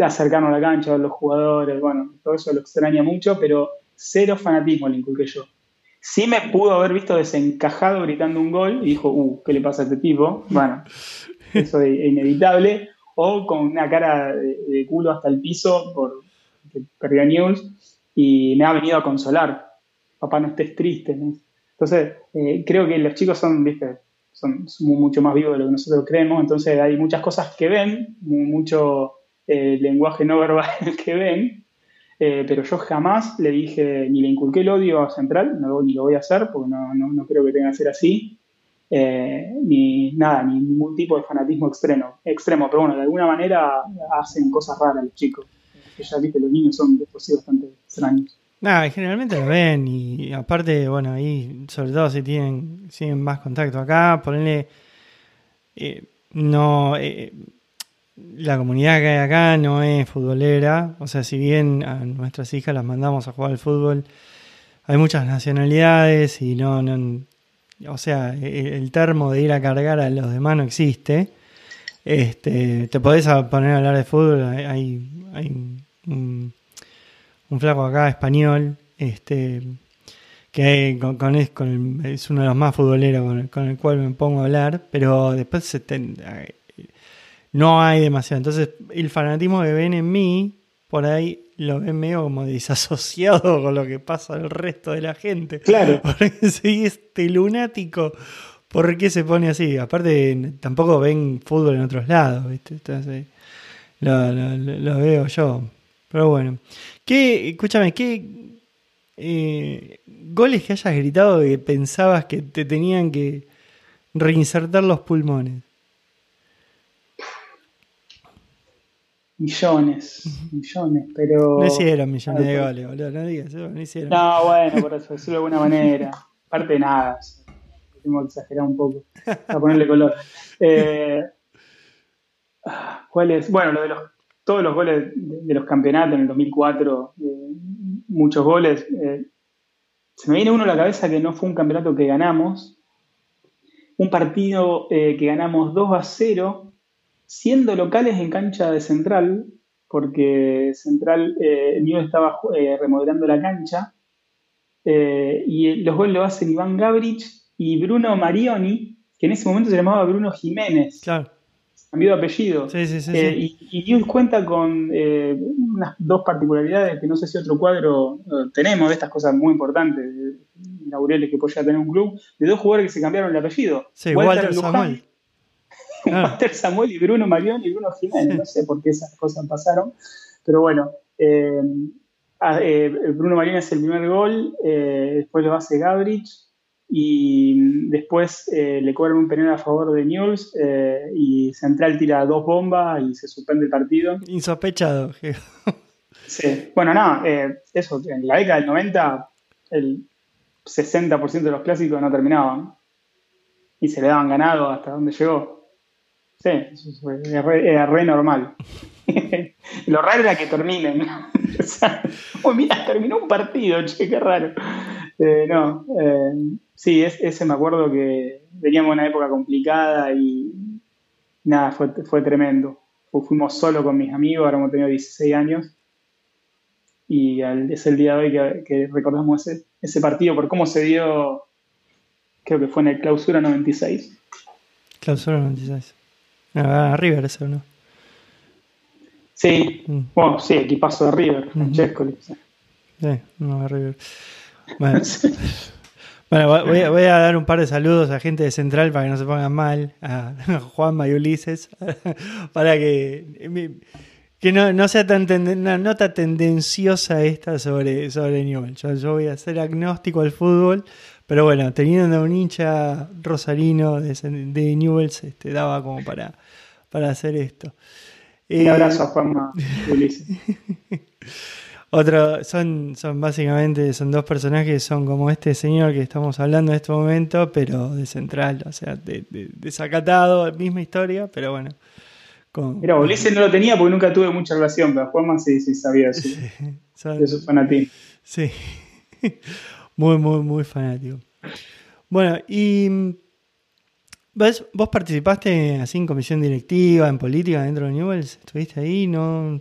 acercarnos a la cancha, ver los jugadores, bueno, todo eso lo extraña mucho, pero cero fanatismo le inculqué yo. Sí me pudo haber visto desencajado gritando un gol y dijo, uh, ¿qué le pasa a este tipo? Bueno, <laughs> eso es inevitable, o con una cara de, culo hasta el piso por que perdió News y me ha venido a consolar. Papá, no estés triste. Entonces, eh, creo que los chicos son, viste, son, mucho más vivos de lo que nosotros creemos, entonces hay muchas cosas que ven, mucho eh, lenguaje no verbal <laughs> que ven, eh, pero yo jamás le dije, ni le inculqué el odio a Central, no, ni lo voy a hacer, porque no, no, no creo que tenga que ser así, eh, ni nada, ni ningún tipo de fanatismo extremo, extremo, pero bueno, de alguna manera hacen cosas raras los chicos, que ya viste, los niños son de bastante extraños. Nada, generalmente lo ven y aparte, bueno, ahí sobre todo si tienen, si más contacto acá, ponerle, eh, no, eh, la comunidad que hay acá no es futbolera. O sea, si bien a nuestras hijas las mandamos a jugar al fútbol, hay muchas nacionalidades y no, no o sea, el termo de ir a cargar a los demás no existe. Este, te podés poner a hablar de fútbol, hay, hay un, flaco acá español, este, que con, es, uno de los más futboleros con el, cual me pongo a hablar, pero después se no hay demasiado. Entonces, el fanatismo que ven en mí, por ahí lo ven medio como desasociado <laughs> con lo que pasa al resto de la gente. Claro. <laughs> Porque si este lunático, ¿por qué se pone así? Aparte, tampoco ven fútbol en otros lados, ¿viste? Entonces, lo, veo yo. Pero bueno. ¿Qué, escúchame, qué eh, goles que hayas gritado que pensabas que te tenían que reinsertar los pulmones? millones, millones, pero... No hicieron millones de goles, boludo, no digas eso, no hicieron. No, bueno, por eso, decirlo de alguna manera. Aparte de nada, tengo que exagerar un poco, para ponerle color. Eh, ¿Cuál es? Bueno, lo de los, todos los goles de, los campeonatos en el 2004, eh, muchos goles. Eh, se me viene uno a la cabeza que no fue un campeonato que ganamos, un partido que ganamos 2 a 0 siendo locales en cancha de Central, porque Central, eh, New estaba eh, remodelando la cancha, eh, y los goles lo hacen Iván Gabrich y Bruno Marioni, que en ese momento se llamaba Bruno Jiménez. Claro. Cambió de apellido. Sí, sí, sí, y, y cuenta con unas dos particularidades que no sé si otro cuadro tenemos, de estas cosas muy importantes, laureles que podía tener un club, de dos jugadores que se cambiaron el apellido. Sí, Walter, Samuel. <laughs> Walter Samuel y Bruno Marión y Bruno Jiménez. No sé por qué esas cosas pasaron. Pero bueno, eh, eh, Bruno Marión es el primer gol, eh, después lo hace Gabrich y después le cobran un penal a favor de Newell's y Central tira dos bombas y se suspende el partido. Insospechado. <laughs> sí, bueno, nada, eso, en la década del 90 el 60% de los clásicos no terminaban y se le daban ganado hasta donde llegó. Sí, era re, normal. <laughs> Lo raro era que terminen. <laughs> o mira, terminó un partido, che, qué raro. Eh, no, sí, ese me acuerdo que veníamos en una época complicada y nada, fue, fue tremendo. Fuimos solo con mis amigos, ahora hemos tenido 16 años y es el día de hoy que, recordamos ese, ese partido por cómo se dio, creo que fue en el clausura 96. Clausura 96. Ah, River eso, ¿no? Sí, mm. bueno, sí, equipazo de River, Francesco. Sí, no, a River. Bueno, <laughs> bueno voy, a, voy, a, dar un par de saludos a gente de Central para que no se pongan mal, a <laughs> Juanma y Ulises, <laughs> para que, que no, no sea tan una nota tendenciosa esta sobre, sobre Newell. Yo, yo voy a ser agnóstico al fútbol, pero bueno, teniendo un hincha rosarino de, de Newells, este, daba como para, para hacer esto. Un eh, abrazo a Juanma Ulises. <laughs> Otro, son, son básicamente, son dos personajes, son como este señor que estamos hablando en este momento, pero de central, o sea, de, de, desacatado, misma historia, pero bueno. Mira, Ulises no lo tenía porque nunca tuve mucha relación, pero Juanma sí, sí sabía eso. de su fanatismo. Sí. <laughs> <laughs> Muy, muy, muy fanático. Bueno, y ¿ves, vos participaste así en comisión directiva, en política dentro de Newells, ¿estuviste ahí? ¿No?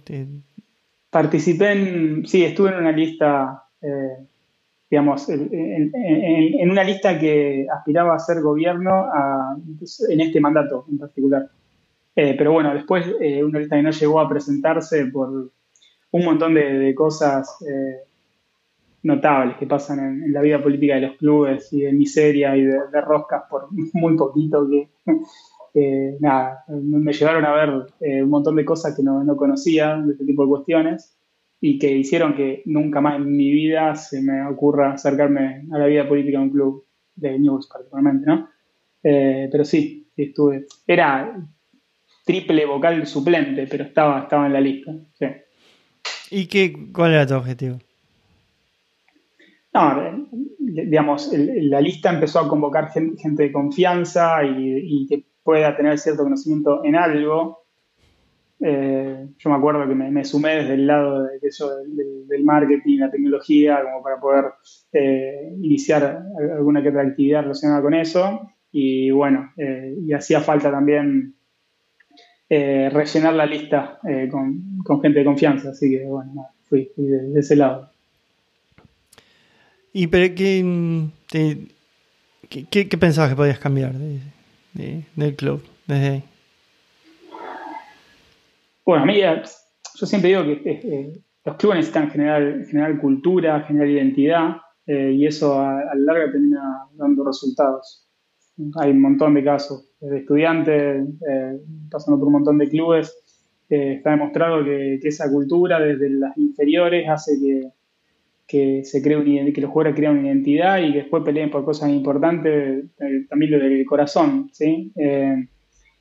Participé en, sí, estuve en una lista, eh, digamos, en, una lista que aspiraba a ser gobierno en este mandato en particular. Eh, pero bueno, después eh, una lista que no llegó a presentarse por un montón de, cosas notables que pasan en, la vida política de los clubes y de miseria y de, roscas por muy poquito que, nada, me llevaron a ver eh, un montón de cosas que no, no, conocía de este tipo de cuestiones y que hicieron que nunca más en mi vida se me ocurra acercarme a la vida política de un club de news particularmente, ¿no? Eh, pero sí, estuve. Era triple vocal suplente, pero estaba, estaba en la lista. Sí. ¿Y qué, cuál era tu objetivo? No, digamos, la lista empezó a convocar gente, de confianza y, que pueda tener cierto conocimiento en algo. Eh, yo me acuerdo que me, sumé desde el lado de, del, marketing, la tecnología, como para poder eh, iniciar alguna que otra actividad relacionada con eso. Y bueno, eh, y hacía falta también rellenar la lista con, gente de confianza, así que bueno, fui, de, ese lado. ¿Y pero qué, qué, pensabas que podías cambiar del club desde ahí? Bueno, a mí yo siempre digo que eh, los clubes necesitan generar, generar cultura, generar identidad eh, y eso a, la larga termina dando resultados. Hay un montón de casos de estudiantes, eh, pasando por un montón de clubes, está demostrado que, esa cultura desde las inferiores hace que, que se cree un, que los jugadores crean una identidad y después peleen por cosas importantes, también desde el corazón, ¿sí?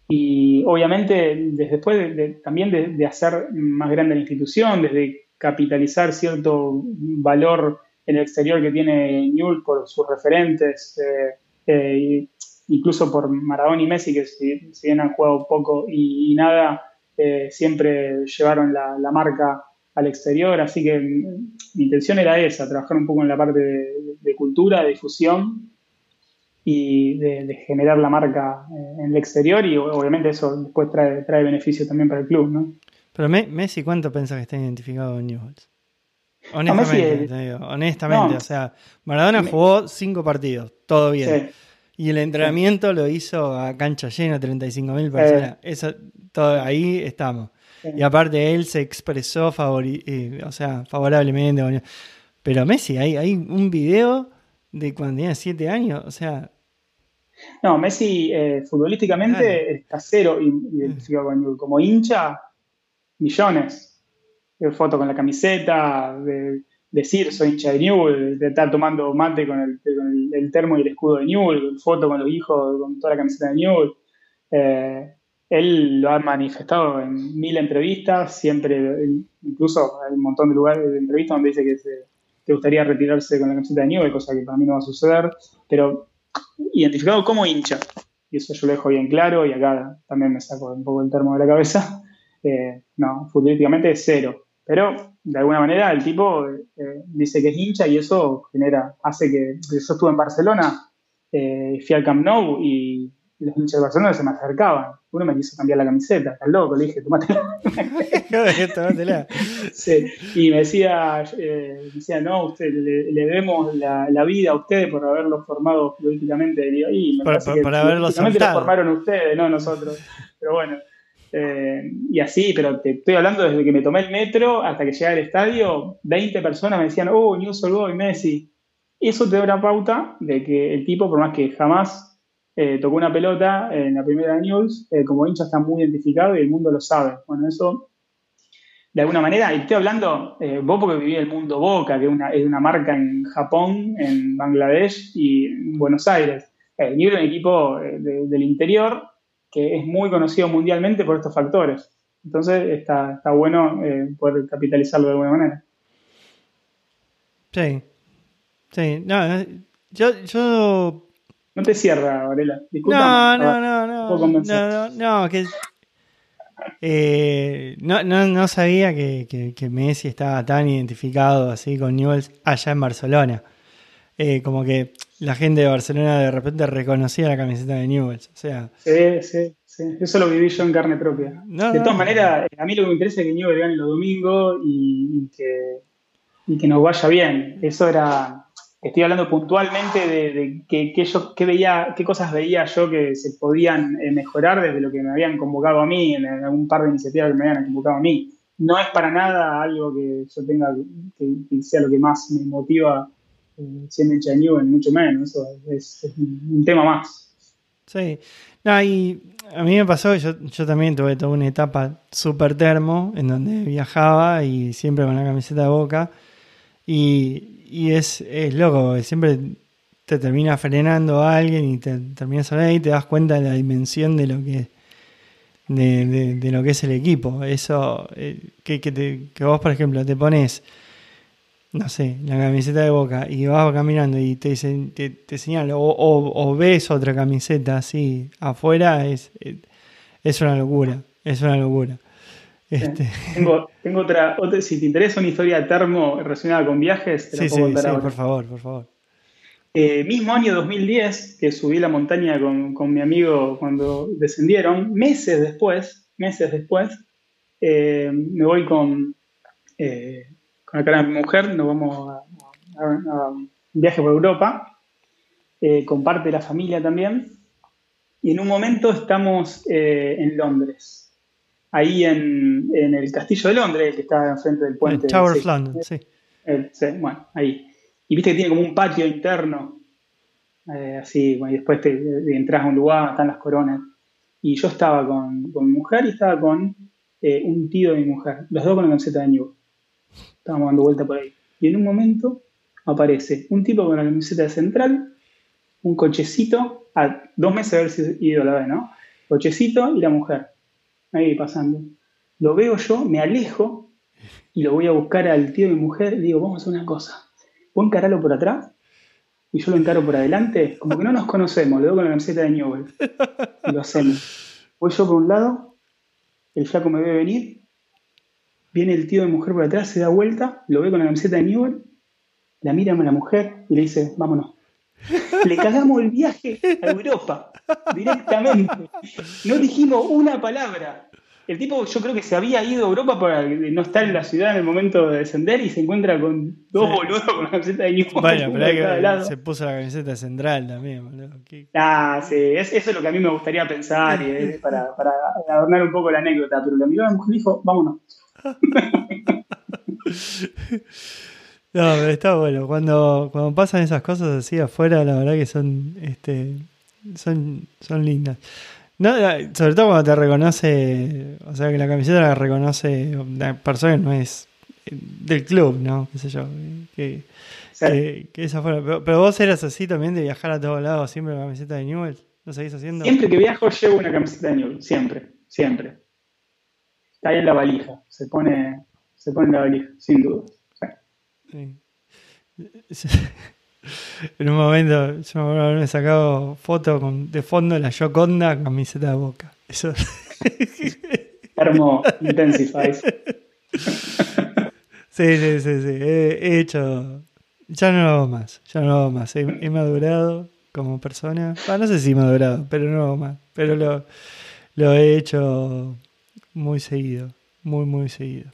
Y obviamente después también de, hacer más grande la institución, desde capitalizar cierto valor en el exterior que tiene Newell por sus referentes, eh, eh, incluso por Maradona y Messi, que si, bien han jugado poco y, nada, eh, siempre llevaron la, marca al exterior, así que mi intención era esa, trabajar un poco en la parte de, de cultura, de difusión y de, generar la marca eh, en el exterior y obviamente eso después trae, trae beneficio también para el club, ¿no? Pero Messi, ¿cuánto piensas que está identificado en Newell's? Honestamente, honestamente, o sea, Maradona jugó cinco partidos, todo bien. Y el entrenamiento lo hizo a cancha llena, 35.000 personas. Eso, todo, ahí estamos. Y aparte él se expresó favori eh, o sea, favorablemente. Pero Messi, hay, hay un video de cuando tenía 7 años, o sea, no, Messi eh, futbolísticamente está cero identificado con Como hincha, millones. De foto con la camiseta, de decir soy hincha de Newell, de estar tomando mate con el, termo y el escudo de Newell, foto con los hijos con toda la camiseta de Newell. Eh, él lo ha manifestado en mil entrevistas, siempre, incluso hay un montón de lugares de entrevistas donde dice que te gustaría retirarse con la camiseta de Newell, cosa que para mí no va a suceder, pero identificado como hincha. Y eso yo lo dejo bien claro y acá también me saco un poco el termo de la cabeza. <laughs> Eh, no, futbolísticamente es cero. Pero de alguna manera el tipo eh, dice que es hincha y eso genera, hace que, yo estuve en Barcelona, eh, fui al Camp Nou y los hinchas de Barcelona se me acercaban. Uno me quiso cambiar la camiseta, está loco, le dije, tomátela. <laughs> sí. Y me decía, eh, decía, no, usted, le, debemos la, la, vida a ustedes por haberlo formado políticamente. Y me por, por, haberlo lo formaron ustedes, no nosotros. Pero bueno. Eh, y así, pero te estoy hablando desde que me tomé el metro hasta que llegué al estadio, 20 personas me decían, oh, News Boy, Messi. Eso te da una pauta de que el tipo, por más que jamás eh, tocó una pelota en la primera News, eh, como hincha está muy identificado y el mundo lo sabe. Bueno, eso, de alguna manera, y estoy hablando, eh, vos porque viví el mundo Boca, que una, es una marca en Japón, en Bangladesh y en Buenos Aires. El New es un equipo del interior que es muy conocido mundialmente por estos factores. Entonces está, está bueno poder capitalizarlo de alguna manera. Sí, sí, no, yo no te cierra, Varela. No, no, no, no. No, no, no, que. Eh, no, no, no, sabía que, que, Messi estaba tan identificado así con Newell's allá en Barcelona. Eh, como que la gente de Barcelona de repente reconocía la camiseta de Newell's. O sea. Sí, sí, sí. Eso lo viví yo en carne propia. de todas maneras, a mí lo que me interesa es que Newell's gane los domingos y, que, y que nos vaya bien. Eso era Estoy hablando puntualmente de, qué que, veía, qué cosas veía yo que se podían eh, mejorar desde lo que me habían convocado a mí, en algún par de iniciativas que me habían convocado a mí. No es para nada algo que yo tenga, que, sea lo que más me motiva eh, siendo hincha de Newell, mucho menos. Eso es, un, tema más. Sí. No, a mí me pasó, yo, yo también tuve toda una etapa súper termo, en donde viajaba y siempre con la camiseta de boca. Y, y es, es loco, siempre te termina frenando a alguien y te terminas hablando y te das cuenta de la dimensión de lo que de, de, lo que es el equipo. Eso, eh, que, que, te, que, vos, por ejemplo, te pones, no sé, la camiseta de boca y vas caminando y te dicen, te, te señalan, o, o, ves otra camiseta así afuera, es, es una locura, es una locura. Este... Tengo, <laughs> tengo otra, otra, si te interesa una historia termo relacionada con viajes, te sí, la puedo sí, ahora. por favor, por favor. Eh, mismo año 2010, que subí la montaña con, con, mi amigo cuando descendieron, meses después, meses después, eh, me voy con, eh, con la cara de mi mujer, nos vamos a, a, a un viaje por Europa, con parte de la familia también, y en un momento estamos en Londres, ahí en, en, el Castillo de Londres, que está enfrente del puente. El Tower of London, sí. El, sí. Bueno, ahí. Y viste que tiene como un patio interno, eh, así, bueno, y después te, te, entras a un lugar, están las coronas. Y yo estaba con, con mi mujer y estaba con eh, un tío de mi mujer, los dos con la camiseta de New. Estábamos dando vuelta por ahí. Y en un momento aparece un tipo con la camiseta de Central, un cochecito, a dos meses de haberse ido a la vez, ¿no? Cochecito y la mujer, ahí pasando. Lo veo yo, me alejo y lo voy a buscar al tío de mi mujer y digo, vamos a hacer una cosa. Voy a encararlo por atrás y yo lo encaro por adelante, como que no nos conocemos, le doy con la camiseta de Newell y lo hacemos. Voy yo por un lado, el flaco me ve venir, viene el tío de mi mujer por atrás, se da vuelta, lo ve con la camiseta de Newell, la mira a la mujer y le dice, vámonos. Le cagamos el viaje a Europa directamente. No dijimos una palabra. El tipo yo creo que se había ido a Europa para no estar en la ciudad en el momento de descender y se encuentra con dos sí. boludos con la camiseta de Newell. Bueno, pero que se puso la camiseta central también, boludo. ¿Qué? Ah, sí, es, eso es lo que a mí me gustaría pensar y es para, para, adornar un poco la anécdota. Pero la miró la mujer y dijo, vámonos. <laughs> No, pero está bueno. Cuando, cuando pasan esas cosas así afuera, la verdad que son, este, son, son lindas. No, sobre todo cuando te reconoce, o sea, que la camiseta la reconoce una persona que no es del club, ¿no? Qué sé yo. Que, sí. que, que es afuera. Pero, pero, vos eras así también de viajar a todos lados siempre con la camiseta de Newell. ¿Lo seguís haciendo? Siempre que viajo llevo una camiseta de Newell. Siempre, siempre. Está ahí en la valija. Se pone, se pone en la valija, sin duda. Sí. <laughs> <laughs> En un momento yo me acuerdo haberme sacado foto con, de fondo de la Joconda camiseta de boca. Eso. <laughs> Termo Intensifies. <laughs> Sí, sí, sí, sí. He, he, hecho. Ya no lo hago más. Ya no lo hago más. He, he madurado como persona. Ah, no sé si madurado, pero no lo hago más. Pero lo, lo he hecho muy seguido. Muy, muy seguido.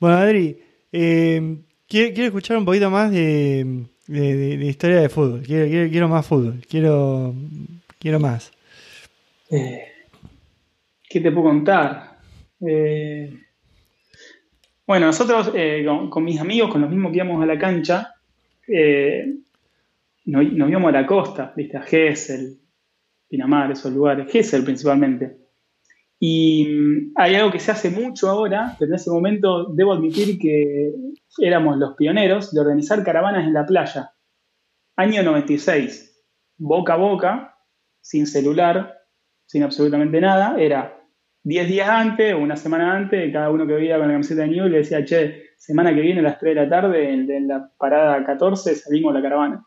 Bueno, Adri, eh, Quiero, quiero, escuchar un poquito más de, de, de, de historia de fútbol. Quiero, quiero, quiero, más fútbol. Quiero, quiero más. Eh, ¿Qué te puedo contar? Eh, bueno, nosotros eh, con, mis amigos, con los mismos que íbamos a la cancha, eh, nos, nos, íbamos a la costa, ¿viste? A Gessel, Pinamar, esos lugares. Gessel principalmente. Y hay algo que se hace mucho ahora, pero en ese momento debo admitir que éramos los pioneros de organizar caravanas en la playa. Año 96, boca a boca, sin celular, sin absolutamente nada. Era 10 días antes o una semana antes, cada uno que veía con la camiseta de New le decía, che, semana que viene a las 3 de la tarde, en, la parada 14, salimos la caravana.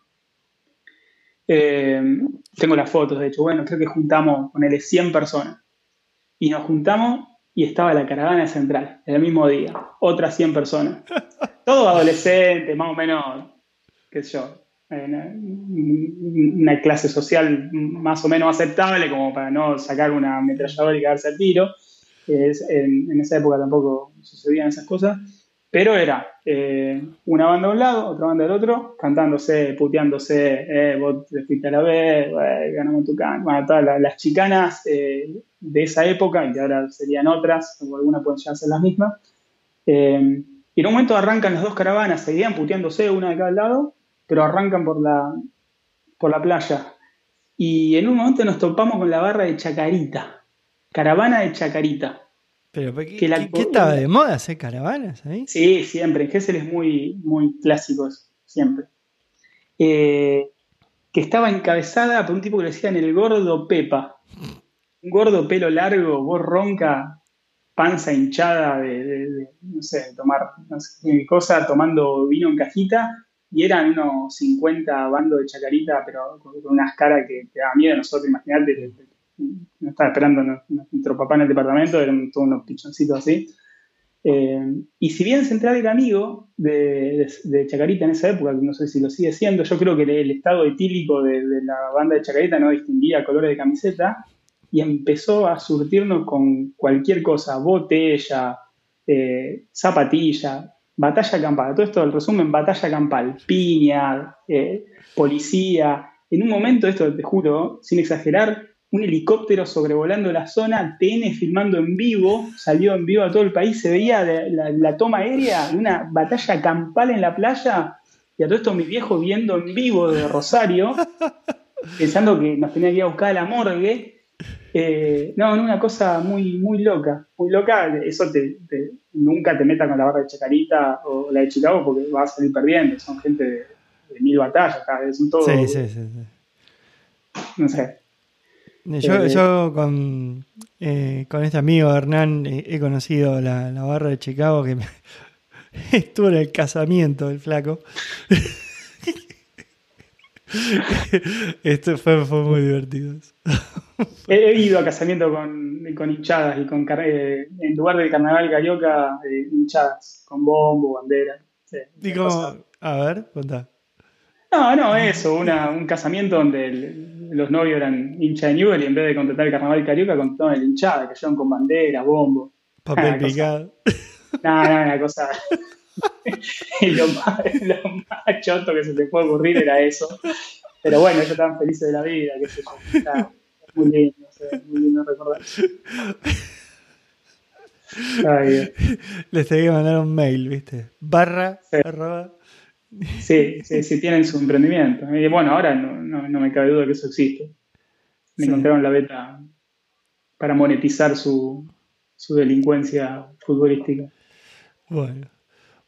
Eh, tengo las fotos, de hecho, bueno, creo que juntamos, ponele 100 personas y nos juntamos y estaba la caravana central, en el mismo día, otras 100 personas. <laughs> Todos adolescentes, más o menos, qué sé yo, una clase social más o menos aceptable como para no sacar una ametralladora y quedarse al tiro. En, en, esa época tampoco sucedían esas cosas. Pero era eh, una banda de un lado, otra banda del otro, cantándose, puteándose, eh, vos te fuiste a la vez, eh, ganamos tu can. Bueno, todas las, chicanas eh, de esa época, y que ahora serían otras, o algunas pueden ya ser las mismas. Y en un momento arrancan las dos caravanas, seguían puteándose una de cada lado, pero arrancan por la, por la playa. Y en un momento nos topamos con la barra de Chacarita, caravana de Chacarita. Pero, ¿qué, que la, ¿qué estaba de moda hacer caravanas ahí? Sí, siempre. En Gessel es muy, muy clásico eso, siempre. Eh, que estaba encabezada por un tipo que le decían el gordo Pepa. Un gordo pelo largo, voz ronca, panza hinchada de, de, de no sé, tomar no sé qué cosa, tomando vino en cajita. Y eran unos 50 bandos de chacarita, pero con, con unas caras que te daban miedo a nosotros, imagínate, nos estaba esperando nuestro papá en el departamento, eran todos unos pichoncitos así. Eh, y si bien Central era amigo de, Chacarita en esa época, no sé si lo sigue siendo, yo creo que el estado etílico de, la banda de Chacarita no distinguía colores de camiseta y empezó a surtirnos con cualquier cosa, botella, eh, zapatilla, batalla campal. Todo esto, el resumen, batalla campal, piña, eh, policía. En un momento, esto te juro, sin exagerar, un helicóptero sobrevolando la zona, TN filmando en vivo, salió en vivo a todo el país, se veía la, toma aérea de una batalla campal en la playa, y a todo esto mi viejo viendo en vivo de Rosario, pensando que nos tenía que ir a buscar a la morgue. Eh, no, una cosa muy, muy loca, muy loca, eso te, nunca te metas con la barra de Chacarita o la de Chicago porque vas a salir perdiendo, son gente de, mil batallas, son todos... Sí, sí, sí, No sé, yo, eh, yo con, eh, con este amigo Hernán he conocido la, barra de Chicago que <laughs> estuvo en el casamiento del flaco. <laughs> Esto fue, fue muy divertido. He, ido a casamiento con, con hinchadas y con eh, en lugar del carnaval carioca, hinchadas, con bombo, bandera. a ver, contá. No, no, eso, una, un casamiento donde los novios eran hincha de Newell y en vez de contratar el carnaval carioca contrataron el hinchada, que llevan con bandera, bombo. Papel picado. No, no, una cosa. <laughs> lo, más, lo más choto que se te puede ocurrir era eso. Pero bueno, ellos estaban felices de la vida, qué sé yo. Está muy lindo, muy lindo recordar. Ay, Les tenía que mandar un mail, ¿viste? Barra, arroba Sí, sí, sí, tienen su emprendimiento. Y bueno, ahora no, me cabe duda que eso existe. Me encontraron la beta para monetizar su, delincuencia futbolística. Bueno,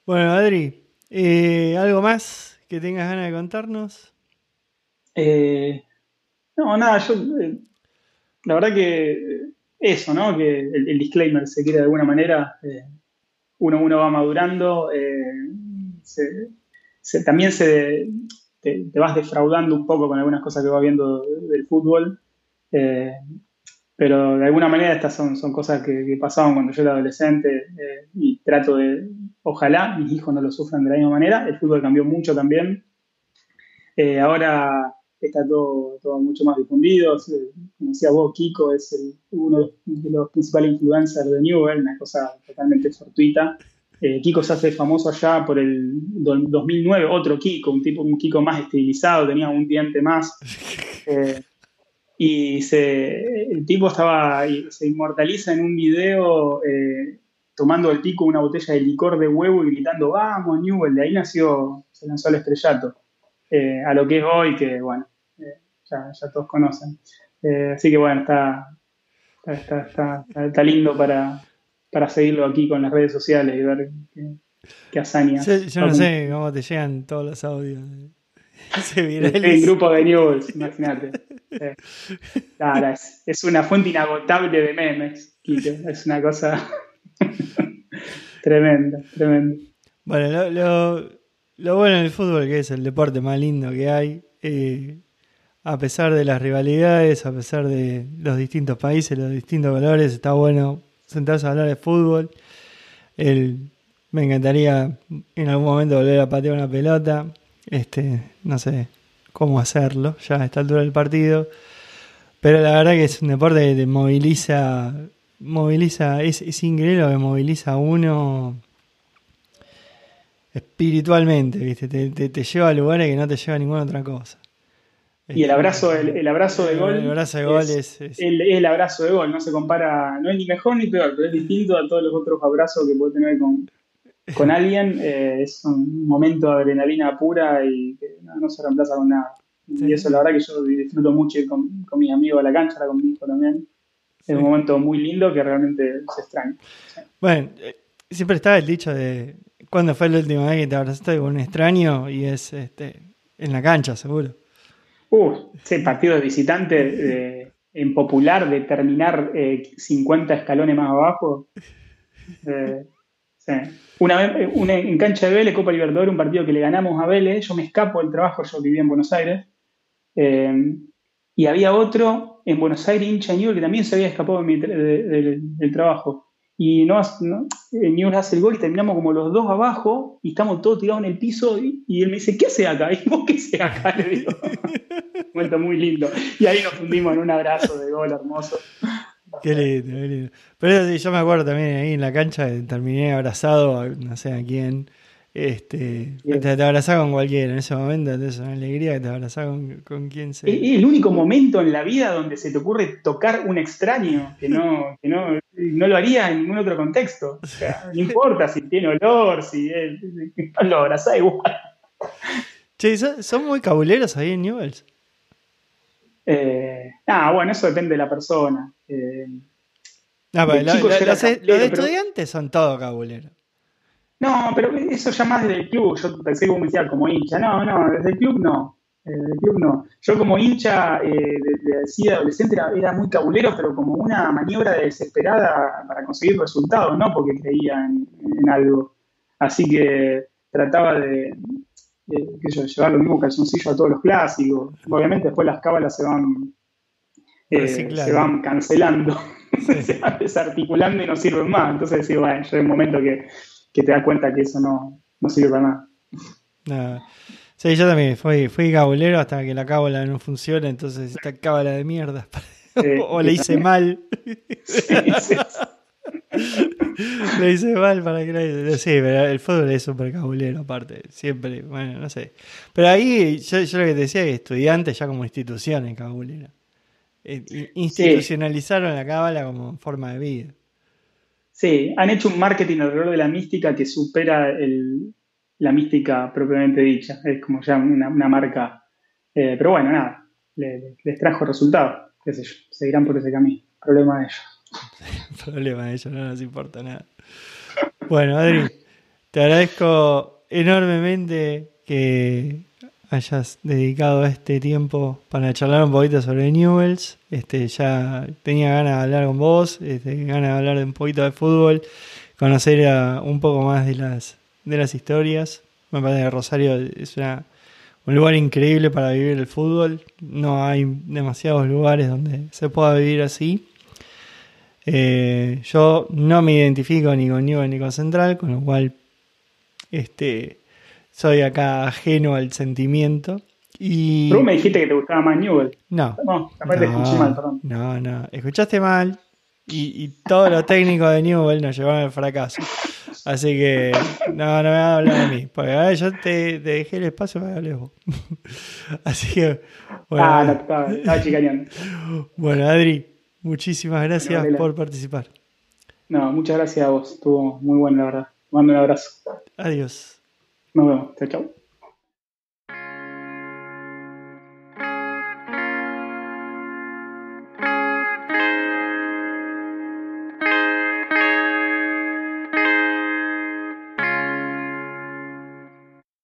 bueno Adri, eh, ¿algo más que tengas ganas de contarnos? Eh, no, nada, yo eh, la verdad que eso, ¿no? Que el, disclaimer se quiere de alguna manera, uno, uno va madurando, se, también se, te, vas defraudando un poco con algunas cosas que vas viendo del fútbol. Eh, pero de alguna manera estas son, cosas que, pasaban cuando yo era adolescente eh, y trato de, ojalá mis hijos no lo sufran de la misma manera. El fútbol cambió mucho también. Eh, ahora está todo, todo, mucho más difundido. Como decía vos, Kiko es uno de los principales influencers de Newell, una cosa totalmente fortuita. Eh, Kiko se hace famoso allá por el 2009, otro Kiko, un tipo, un Kiko más estilizado, tenía un diente más. <laughs> Eh, y el tipo estaba, se inmortaliza en un video eh, tomando el pico una botella de licor de huevo y gritando, vamos, Newell, de ahí nació, se lanzó al estrellato. a lo que es hoy, que bueno, ya, todos conocen. así que bueno, está, está lindo para, para seguirlo aquí con las redes sociales y ver qué, qué hazañas. Yo, no sé cómo te llegan todos los audios. El grupo de news, imagínate. es, una fuente inagotable de memes, Es una cosa <laughs> tremenda, tremenda. Bueno, lo, lo, bueno del fútbol que es el deporte más lindo que hay, eh, a pesar de las rivalidades, a pesar de los distintos países, los distintos valores, está bueno sentarse a hablar de fútbol. me encantaría en algún momento volver a patear una pelota. Este, no sé cómo hacerlo ya a esta altura del partido. Pero la verdad que es un deporte que te moviliza, moviliza, es, es increíble lo que moviliza a uno espiritualmente, ¿viste? Te, te, lleva a lugares que no te lleva a ninguna otra cosa. Y el abrazo, el, abrazo de gol. El abrazo de gol es, El, abrazo de gol, no se compara, no es ni mejor ni peor, pero es distinto a todos los otros abrazos que puede tener con, con alguien. Eh, es un momento de adrenalina pura y que no, se reemplaza con nada. Y eso, la verdad, que yo disfruto mucho ir con, con mis amigos a la cancha, con mi hijo también. Es un momento muy lindo que realmente se extraña. Bueno, eh, siempre está el dicho de cuándo fue la última vez que te abrazaste con un extraño y es este, en la cancha, seguro. Uh, ese partido de visitante eh, en popular de terminar 50 eh, escalones más abajo. Eh, una vez, en cancha de Vélez, Copa Libertadores, un partido que le ganamos a Vélez, yo me escapo del trabajo, yo vivía en Buenos Aires, y había otro en Buenos Aires hincha Newell que también se había escapado del trabajo. Y no, no Newell hace el gol y terminamos como los dos abajo y estamos todos tirados en el piso y, él me dice, ¿qué hace acá? <laughs> Y vos, ¿qué hace acá? Le digo. <laughs> Momento muy lindo. Y ahí nos fundimos en un abrazo de gol hermoso. Qué lindo, qué lindo. Pero yo me acuerdo también ahí en la cancha, terminé abrazado, no sé a quién, este, te, te abrazaba con cualquiera en ese momento, entonces una alegría que te abrazaba con, con quien sea. Es el único momento en la vida donde se te ocurre tocar un extraño, que no, que no, no lo haría en ningún otro contexto. O sea, no importa si tiene olor, si es, <laughs> lo abrazás igual. Che, ¿son, muy cabuleros ahí en Newells? Eh, ah, bueno, eso depende de la persona. Eh, no, pero los, estudiantes son todos cabuleros. No, pero eso ya más desde el club. Yo pensé como decía, como hincha. No, no, desde el club no. Eh, desde el club no. Yo como hincha eh, de, adolescente era, muy cabulero, pero como una maniobra desesperada para conseguir resultados, ¿no? Porque creía en, algo. Así que trataba de, llevar los mismos calzoncillos a todos los clásicos. Obviamente después las cábalas se van, eh, se van cancelando, <laughs> se van desarticulando y no sirven más. Entonces, sí, bueno, llega un momento que que te das cuenta que eso no, no sirve para nada. Sí, yo también fui, fui cabulero hasta que la cábala no funciona, entonces esta cábala de mierda. <laughs> o le hice mal. le hice mal para que no Sí, pero el fútbol es súper cabulero aparte, siempre, bueno, no sé. Pero ahí yo, yo lo que te decía es que estudiantes ya como institución en cabulera. Eh, institucionalizaron la cábala como forma de vida. Sí, han hecho un marketing alrededor de la mística que supera la mística propiamente dicha. Es como ya una, marca. Eh, pero bueno, nada, les, trajo resultados. Qué sé yo, seguirán por ese camino. Problema de ellos. <laughs> Problema de ellos, no nos importa nada. Bueno, Adri, te agradezco enormemente que hayas dedicado este tiempo para charlar un poquito sobre Newells. Este, ya tenía ganas de hablar con vos, este, ganas de hablar un poquito de fútbol, conocer un poco más de las, de las historias. Me parece que Rosario es un lugar increíble para vivir el fútbol. No hay demasiados lugares donde se pueda vivir así. Eh, yo no me identifico ni con Newell ni con Central, con lo cual este, soy acá ajeno al sentimiento. Y... Pero me dijiste que te gustaba más Newell. No. No, aparte escuché mal, perdón. No, no. Escuchaste mal y, y todo lo técnico de Newell nos llevaron al fracaso. Así que no, no me vas a hablar de mí. Porque yo te, dejé el espacio para que vos. <laughs> Así que. Bueno, ah, no, estaba, estaba chicaneando. Bueno, Adri, muchísimas gracias por participar. No, muchas gracias a vos. Estuvo muy bueno, la verdad. Mando un abrazo. Adiós. Nåja, tackar.